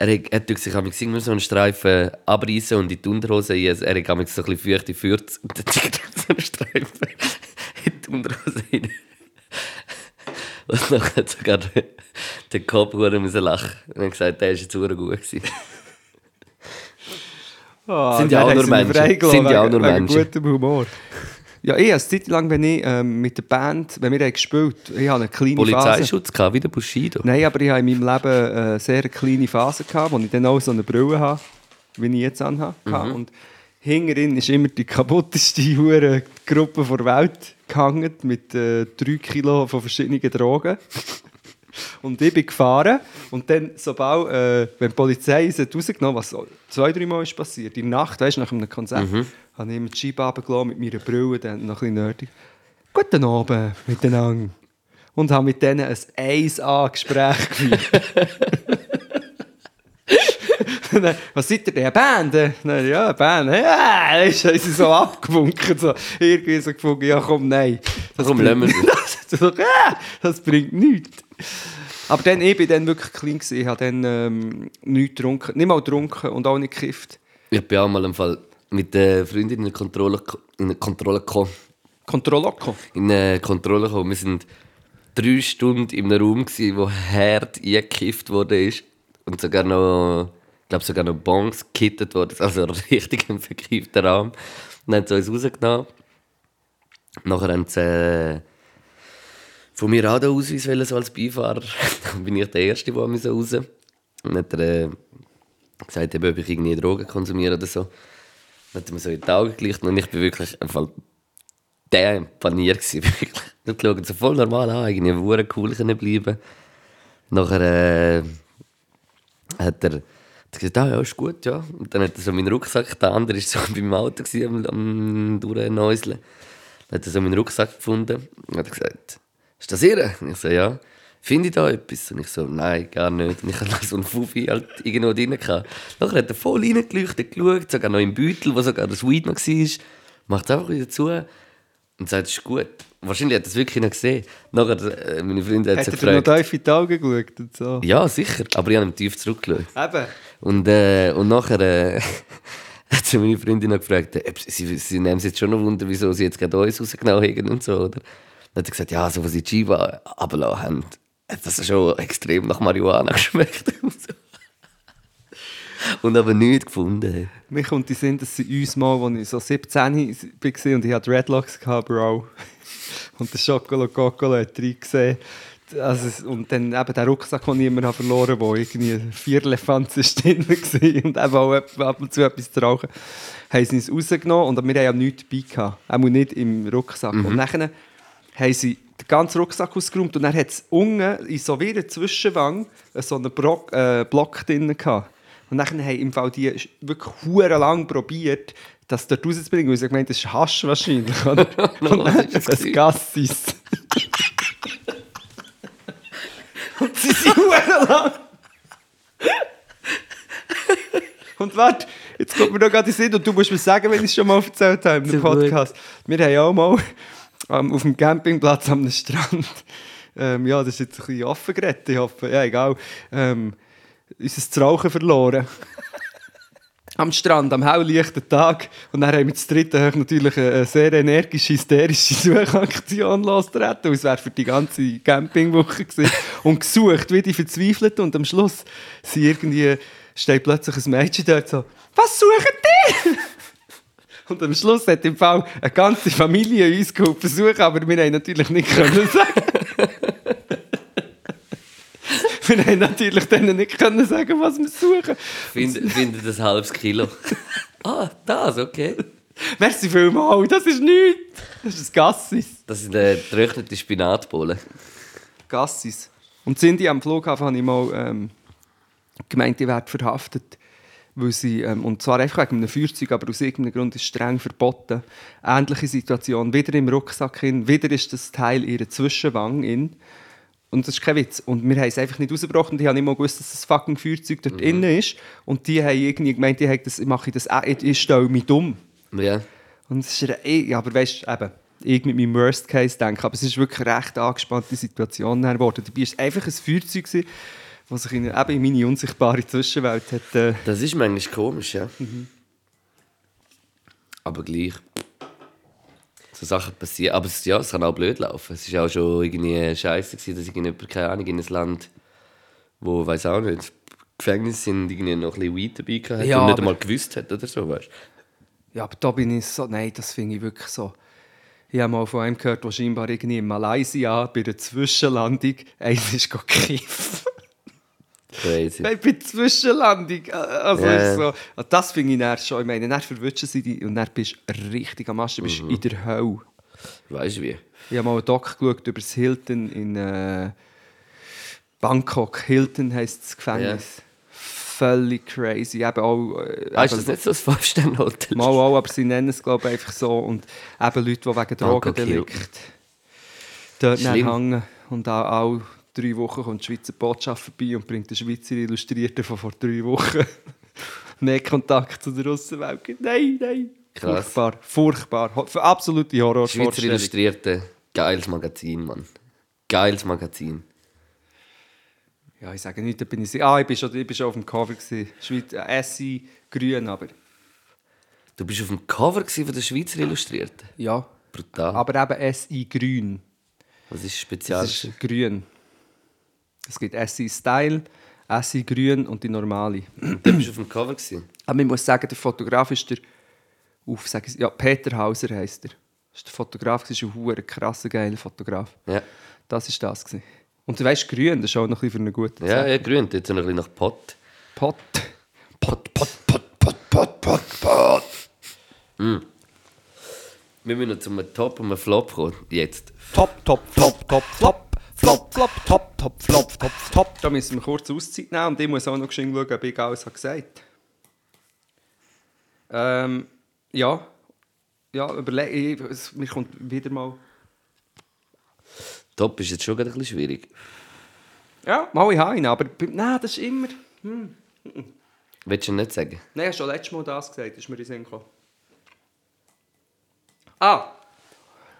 er hat, er hat sich immer so einen Streifen abreißen und in die Unterhose rein. Er hat so ein bisschen feuchte Fürze und dann hat er so einen Streifen in die Unterhose rein. Und dann hat sogar der, der hure müssen lachen. Und hat gesagt, der war jetzt gut. Gewesen. Ah, Sind ja auch nur Menschen. Sind ja auch nur Menschen. gutem Humor. Ja, ich habe eine Zeit lang, wenn ich ähm, mit der Band, wenn wir gespielt ich habe eine kleine Phase. Polizeischutz gehabt, wie der Bushido. Nein, aber ich habe in meinem Leben eine sehr kleine Phase gehabt, wo ich dann auch so eine Brille habe, wie ich jetzt anhabe. Mhm. Und hinterin ist immer die kaputteste hure Gruppe der Welt gehangen mit äh, drei Kilo von verschiedenen Drogen. Und ich bin gefahren und dann, sobald, äh, wenn die Polizei uns hat rausgenommen was zwei, drei Mal ist passiert, in der Nacht, weißt du, nach einem Konzert, habe ich immer die Scheibe runtergelassen mit meiner Brille, dann noch ein bisschen nerdig. Guten Abend miteinander. Und habe mit denen ein 1A-Gespräch geführt. Was seid ihr denn? Eine Band? Dann, ja, eine Band. Ja, dann ist- sie so abgewunken. So. Irgendwie so gefunden, ja komm, nein. Das Komm, bringt- das, ja, das bringt nichts. Aber dann, ich bin dann wirklich clean gewesen. Ich habe dann ähm, nichts getrunken. Nicht mal getrunken und auch nicht gekifft. Ich bin auch mal im Fall mit der Freundin in eine Kontrolle, in eine Kontrolle gekommen. Controlocco. In eine Kontrolle gekommen. Wir sind drei Stunden in einem Raum, gewesen, wo hart eingekifft wurde. Und sogar noch, ich glaube sogar noch Bongs gekittet wurde. Also richtig ein verkiffter Raum. Dann haben sie uns rausgenommen. Nachher haben sie äh, von mir auch den Ausweis wollen, so als Beifahrer. Dann bin ich der Erste, der raus. Und dann hat er äh, gesagt, ob ich irgendwie Drogen konsumiere oder so. Dann hat er mir so in die Augen gelichtet und ich bin wirklich einfach der Panier gsi wirklich. Die schauen so voll normal an, irgendwie hure cool können bleiben. Nachher äh, hat er gesagt, ah, ja, ist gut, ja. Und dann hat er so meinen Rucksack, der andere war so beim Auto gsi, am, am Durchnäuseln. Dann hat er so meinen Rucksack gefunden und hat gesagt, ist das Ihre? Und ich so, ja. Finde ich da etwas? Und ich so, nein, gar nicht. Und ich hatte so einen Fuffi halt irgendwo drin. Gehabt. Nachher hat er voll reingeleuchtet, geschaut, sogar noch im Beutel, wo sogar das Weed noch war. Macht es einfach wieder zu und sagt, es ist gut. Wahrscheinlich hat er es wirklich noch gesehen. Nachher, äh, meine Freundin hat Hat sich er dir noch gefragt. tief in die Augen geschaut? Und so. Ja, sicher, aber ich habe ihm tief zurückgeschaut. Eben. Und, äh, und nachher äh, hat sie meine Freundin noch gefragt, äh, ob sie, sie, sie nehmen sich jetzt schon noch Wunder, wieso sie jetzt gerade uns rausgenommen haben und so, oder? Dann hat sie gesagt, ja, so was sie die Chiba runtergelassen haben, hat das schon extrem nach Marihuana geschmeckt. und so. Und aber nichts gefunden. Mir kommt den Sinn, dass sie uns mal, als ich so 17 war und ich hatte Dreadlocks, gehabt, Bro. Und der Schokolo Kokolo hat reingesehen. Also, es- und dann eben der Rucksack, den ich immer verloren habe, wo irgendwie vier Elefanten drin waren und eben auch ab und zu etwas zu rauchen, haben sie uns rausgenommen und wir haben ja nichts dabei gehabt. Auch nicht im Rucksack. Und nachher haben sie den ganzen Rucksack ausgeräumt und dann hat es unten in so wie einer Zwischenwang so einen Brock, äh, Block drin gehabt. Und dann haben im Fall die wirklich hure lang probiert, das dort rauszubringen. Und sie haben gemeint, das ist Hasch wahrscheinlich. Oder? Und dann ist das Gassis. und sie sind hure lang. Und warte, jetzt kommt mir noch gerade in den Sinn und du musst mir sagen, wenn ich es schon mal erzählt habe im. Podcast. Wir haben auch mal ähm, auf dem Campingplatz am Strand. Ähm, ja, das ist jetzt ein bisschen offen geredet, ich hoffe. Ja, egal. Ähm, unser Rauchen verloren. am Strand, am helllichten Tag. Und dann haben wir zu dritten natürlich eine sehr energische, hysterische Suchaktion losgetreten. Es wäre für die ganze Campingwoche gewesen. Und gesucht, wie die verzweifelt. Und am Schluss sind irgendwie, steht plötzlich ein Mädchen dort so, was suchen die? Und am Schluss hat im Fall eine ganze Familie uns geholfen suchen, aber wir haben natürlich nicht können sagen. wir haben natürlich denen nicht können sagen, was wir suchen. Finde find das halbes Kilo. ah, das, okay. Merci vielmals, das ist nichts. Das ist ein Gassis. Das sind äh, getrocknete Spinatbollen. Gassis. Und Cindy am Flughafen habe ich mal ähm, gemeint, die werden verhaftet. Weil sie, ähm, und zwar einfach wegen einem Feuerzeug, aber aus irgendeinem Grund ist es streng verboten. Ähnliche Situation, wieder im Rucksack hin, wieder ist das Teil ihre Zwischenwang in. Und das ist kein Witz. Und wir haben es einfach nicht rausgebracht und ich habe nicht mal gewusst, dass das fucking Feuerzeug dort innen ist. Und die haben irgendwie gemeint, das, mache ich das auch, ich, ich stelle mich dumm. Ja. Und es ist ja, aber weißt du, eben, ich mit meinem Worst Case denke, aber es ist wirklich eine recht angespannte Situation geworden. Dabei war es einfach ein Feuerzeug, gewesen, das sich in, eben in meine unsichtbare Zwischenwelt hat. Äh, Das ist manchmal komisch, ja. Aber gleich. So Sachen passieren. Aber es, ja, es kann auch blöd laufen. Es war auch schon irgendwie scheiße, gewesen, dass irgendjemand, keine Ahnung, in ein Land, wo, weiß auch nicht, Gefängnis sind, irgendwie noch ein bisschen Weed dabei gehabt hat Ja, und nicht aber- einmal gewusst hat oder so, weißt ja, aber da bin ich so, nein, das finde ich wirklich so. Ich habe mal von einem gehört, der scheinbar irgendwie in Malaysia bei der Zwischenlandung eins ist gekifft. Crazy. Bei der Zwischenlandung. äh, Also Ja, ist so. Also Das finde ich dann schon. Ich meine, dann verwutschen sie dich und dann bist du richtig am Arsch. Du bist Mhm. in der Hölle. Weißt du wie? Ich habe mal einen Doc geschaut über das Hilton in äh, Bangkok. Hilton heisst das Gefängnis. Völlig crazy. Eben auch, äh, Ah, ist eben- das nicht so ein Fünf-Sterne-Hotel? Mal auch, aber sie nennen es glaube ich einfach so. Und eben Leute, die wegen Drogendelikt dort hängen. Und auch, auch drei Wochen kommt die Schweizer Botschaft vorbei und bringt den Schweizer Illustrierten von vor drei Wochen mehr Kontakt zu der Russenwelt. Nein, nein. Krass. Furchtbar, furchtbar. Für absolute Schweizer Horrorvorstellung. Illustrierte. Geiles Magazin, Mann. Geiles Magazin. Ja, ich sage nicht, da bin ich... Ah, ich bin schon, ich bin schon auf dem Cover. Gewesen. Schweiz, äh, Essi, grün, aber... Du bist auf dem Cover von der Schweizer Illustrierten. Ja. Brutal. Aber eben SI grün. Was ist speziell? Das ist grün. Es gibt SI Style, SI grün und die normale. Du bist auf dem Cover gewesen. Aber ich muss sagen, der Fotograf ist der... Auf, sag ich, ja, Peter Hauser heisst er. Das ist der Fotograf, das ist ein hure krasser, geiler Fotograf. Ja. Das ist das. Gewesen. Und du weißt, grün, das ist auch noch ein bisschen für eine gute Ja, ja, grün. Jetzt so ein bisschen nach Pott. Pot. Pot, pot, pot, pot, pot, pot, pot. Wir müssen noch zum Top und einem Flop kommen. Jetzt. Top, top, flop, top, flop. Flop, flop, top, top, flop, top, top. Da müssen wir kurz Auszeit nehmen und ich muss auch noch schauen, ob ich alles habe gesagt ähm, Ja. Ja, überlege ich. Mir kommt wieder mal... Top ist jetzt schon gerade ein bisschen schwierig. Ja, mal ich habe ihn, aber... Nein, das ist immer... Willst du nicht sagen? Nein, ich habe schon letztes Mal das gesagt, ist mir in den Sinn gekommen. Ah!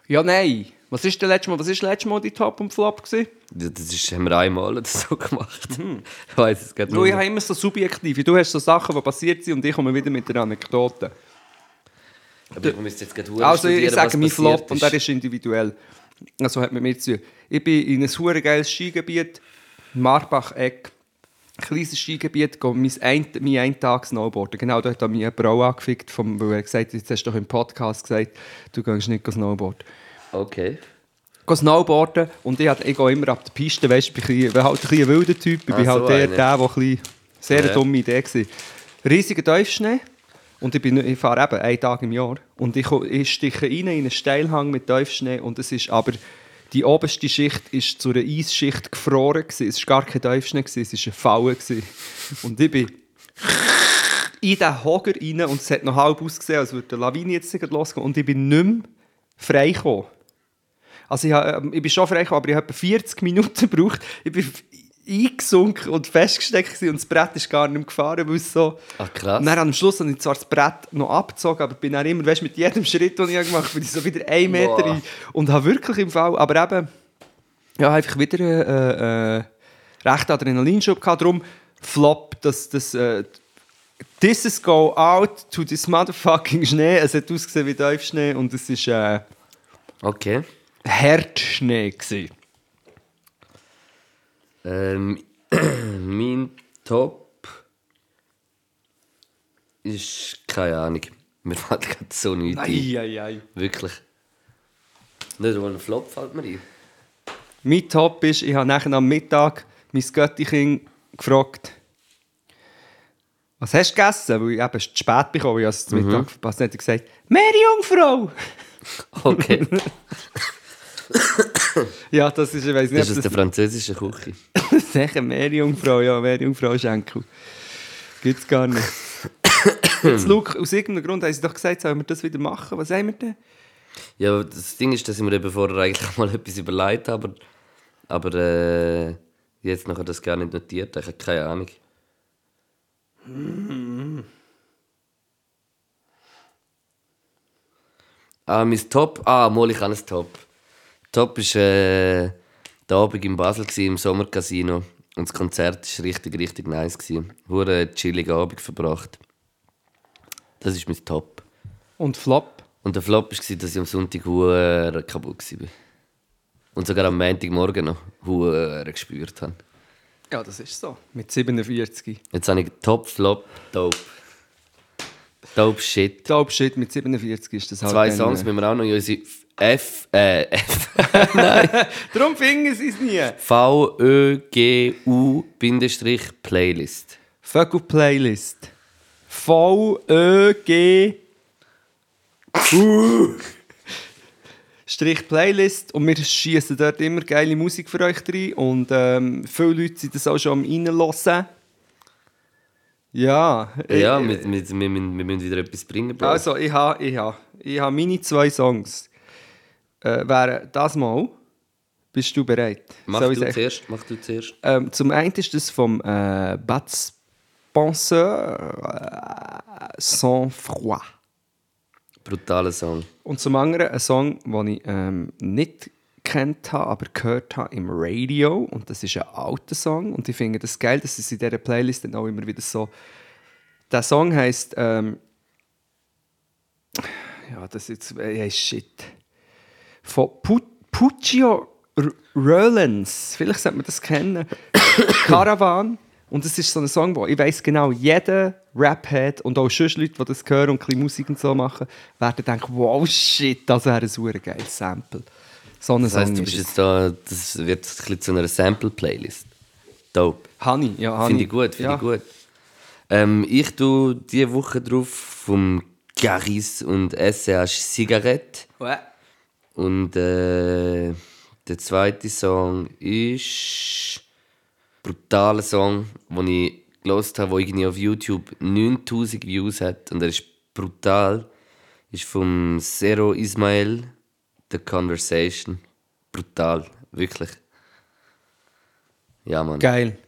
Ja, nein. Was ist denn letztes Mal, was ist letztes Mal die Top und Flop gewesen? Das ist, haben wir einmal oder so gemacht. Ich weiß es gerade Schau, ich habe immer so subjektiv. Du hast so Sachen, die passiert sind und ich komme wieder mit der Anekdote. Aber ich müsste jetzt gerade Also ich, sage mein Flop und der ist individuell. Also hat mit mir zu. Ich bin in ein hure geiles Skigebiet, Marbach-Eck. Kleines Skigebiet, gehe mein ein, mein einen Tag Snowboarden. Genau, da hat mich eine Frau angefickt, vom, weil er gesagt hat, jetzt hast du doch im Podcast gesagt, du gehst nicht Snowboarden. Okay. Gehe Snowboarden und ich, hab- ich gehe immer ab der Piste, weißt ich bin ein halt ein bisschen wilder Typ, ich Ah, bin halt so der, einer. der, der ein bisschen, sehr Ja. dumme Idee war. Riesiger Tiefschnee und ich, bin, ich fahre eben einen Tag im Jahr und ich, ich stiche rein in einen Steilhang mit Tiefschnee und es ist aber die oberste Schicht ist zu einer Eisschicht gefroren gewesen. Es war gar kein gewesen, es war eine Falle. gewesen. Und ich bin in den Hoger rein und es hat noch halb ausgesehen, als würde eine Lawine jetzt losgehen und ich bin nicht mehr frei gekommen. Also ich, hab- ähm, ich bin schon gekommen, aber ich habe etwa 40 Minuten gebraucht. Ich bin, eingesunken und festgesteckt und das Brett ist gar nicht mehr gefahren, weil es so... Ach krass. Dann am Schluss habe ich zwar das Brett noch abgezogen, aber bin dann immer, weißt, mit jedem Schritt, den ich gemacht habe, bin ich so wieder einen Meter Boah. rein und habe wirklich im Fall, aber eben, ja, einfach wieder äh, äh, recht Adrenalinschub gehabt, darum Flop, dass das... Äh, This is go out to this motherfucking Schnee. Es hat ausgesehen wie Teufelsschnee und es war äh, Okay. Herdschnee. gewesen. Ähm, mein Top ist keine Ahnung. Mir fällt gerade so nichts ein. Eieiei. Wirklich. Nicht mal ein Flop fällt mir ein. Mein Top ist, ich habe nachher am Mittag mein Göttichen gefragt, was hast du gegessen? Weil ich eben zu spät bekommen, ich es zum Mittag verpasst habe. Dann hat er gesagt, Meerjungfrau! Okay. Ja, das ist, ich weiß nicht, Das ist aus der französischen Küche. sicher Meerjungfrau, ja, Meerjungfrau Schenkel. Gibt's gar nicht. Jetzt, Luke, aus irgendeinem Grund haben sie doch gesagt, sollen wir das wieder machen? Was haben wir denn? Ja, das Ding ist, dass ich mir eben vorher eigentlich mal etwas überlegt habe, aber, aber äh, jetzt nachher das gar nicht notiert. Ich habe keine Ahnung. Ah, mein Top. Ah, mal ich habe ein Top. Top war äh, der Abend in Basel gewesen, im Sommercasino. Und das Konzert war richtig, richtig nice. Gewesen. Hure chilligen Abend verbracht. Das ist mein Top. Und Flop? Und der Flop war, dass ich am Sonntag hure kaputt war. Und sogar am Montagmorgen noch hure gespürt habe. Ja, das ist so. Mit 47. Jetzt habe ich Top, Flop, Dope. Dope Shit. Dope Shit, mit 47 ist das halt. Zwei Songs äh, müssen wir auch noch in unsere F, äh, F, Darum finden sie es nie. V-Ö-G-U-Playlist. Vögel Playlist. V-Ö-G. U. Strich Playlist und wir schießen dort immer geile Musik für euch rein und ähm, viele Leute sind das auch schon am reinhören. Ja, Ja, äh, wir, wir, wir, müssen, wir müssen wieder etwas bringen, Bro. also ich habe ich ha, ich ha meine zwei Songs. Äh, wären das mal. Bist du bereit? mach, Soll du zuerst, mach du zuerst. Ähm, zum einen ist das vom äh, Bad Spencer äh, Sans Froid. Brutaler Song. Und zum anderen ein Song, den ich ähm, nicht kennt habe, aber gehört habe im Radio. Und das ist ein alter Song. Und ich finde das geil, dass es in dieser Playlist dann auch immer wieder so. Der Song heisst. Ähm, ja, das ist jetzt. Äh, shit. Von Pu Puccio R- Rollins. Vielleicht sollte man das kennen. Caravan. Und es ist so ein Song, wo ich weiß genau, jeder Rap-Head und auch sonst Leute, die das hören und ein bisschen Musik und so machen, werden denken, wow, shit, das wäre ein super geiles Sample. So Das heisst, du ist bist jetzt da, das wird ein bisschen zu einer Sample-Playlist. Dope. Honey, ja, Honey. Finde ich gut, finde ja. ich gut. Ähm, ich tue diese Woche drauf vom Garis und SCH Zigarette. Ouais. Und äh, der zweite Song ist brutaler Song, den ich gelost habe, der irgendwie auf YouTube 9000 Views hat und er ist brutal. Ist vom Zero Ismail, The Conversation. Brutal, wirklich. Ja, Mann. Geil.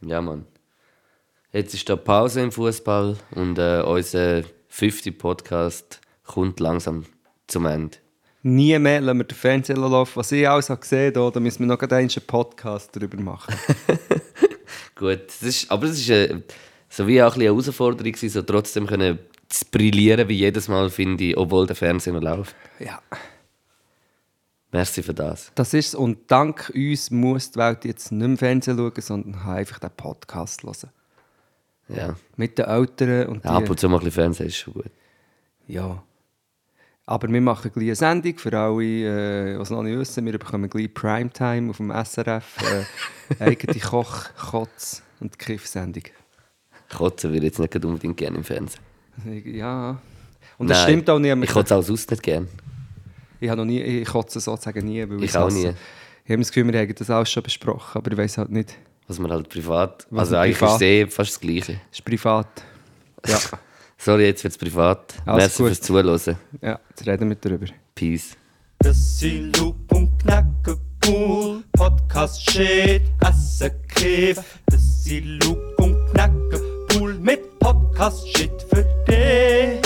Ja, Mann. Jetzt ist da Pause im Fußball und äh, unser 50 Podcast kommt langsam zum Ende. Nie mehr lassen wir den Fernseher laufen. Was ich alles habe gesehen habe, da müssen wir noch einen Podcast darüber machen. Gut, das ist, aber es ist äh, so wie auch ein eine Herausforderung, so trotzdem können zu brillieren wie jedes Mal, finde ich, obwohl der Fernseher noch läuft. ja. Merci für das. Das ist Und dank uns muss die Welt jetzt nicht mehr Fernsehen schauen, sondern kann einfach den Podcast hören. Ja. Mit den Eltern und ja ab und zu mal ein bisschen Fernsehen ist schon gut. Ja. Aber wir machen gleich eine Sendung für alle, äh, es noch nicht wissen. Wir bekommen gleich Primetime auf dem SRF. Äh, eigene Koch-, Kotz- und Kiff-Sendung. Kotzen würde ich jetzt nicht unbedingt gerne im Fernsehen. Ja. Und das Nein, stimmt auch nicht. Ich kotze auch sonst nicht gerne. Ich, habe noch nie, ich kotze sozusagen nie. Weil Ich es auch hasse. nie. Ich habe das Gefühl, wir haben das alles schon besprochen, aber ich weiß halt nicht. Was man halt privat. Was also eigentlich privat- ist es eh fast das Gleiche. Ist privat. Ja, Sorry, jetzt wird's privat. Alles Merci gut. fürs Zuhören. Ja, jetzt reden wir darüber. Peace. Das sind Loop und Knacken cool. Podcast shit, Essen Kiff. Das sind Loop und Knacken cool mit Podcast shit für dich.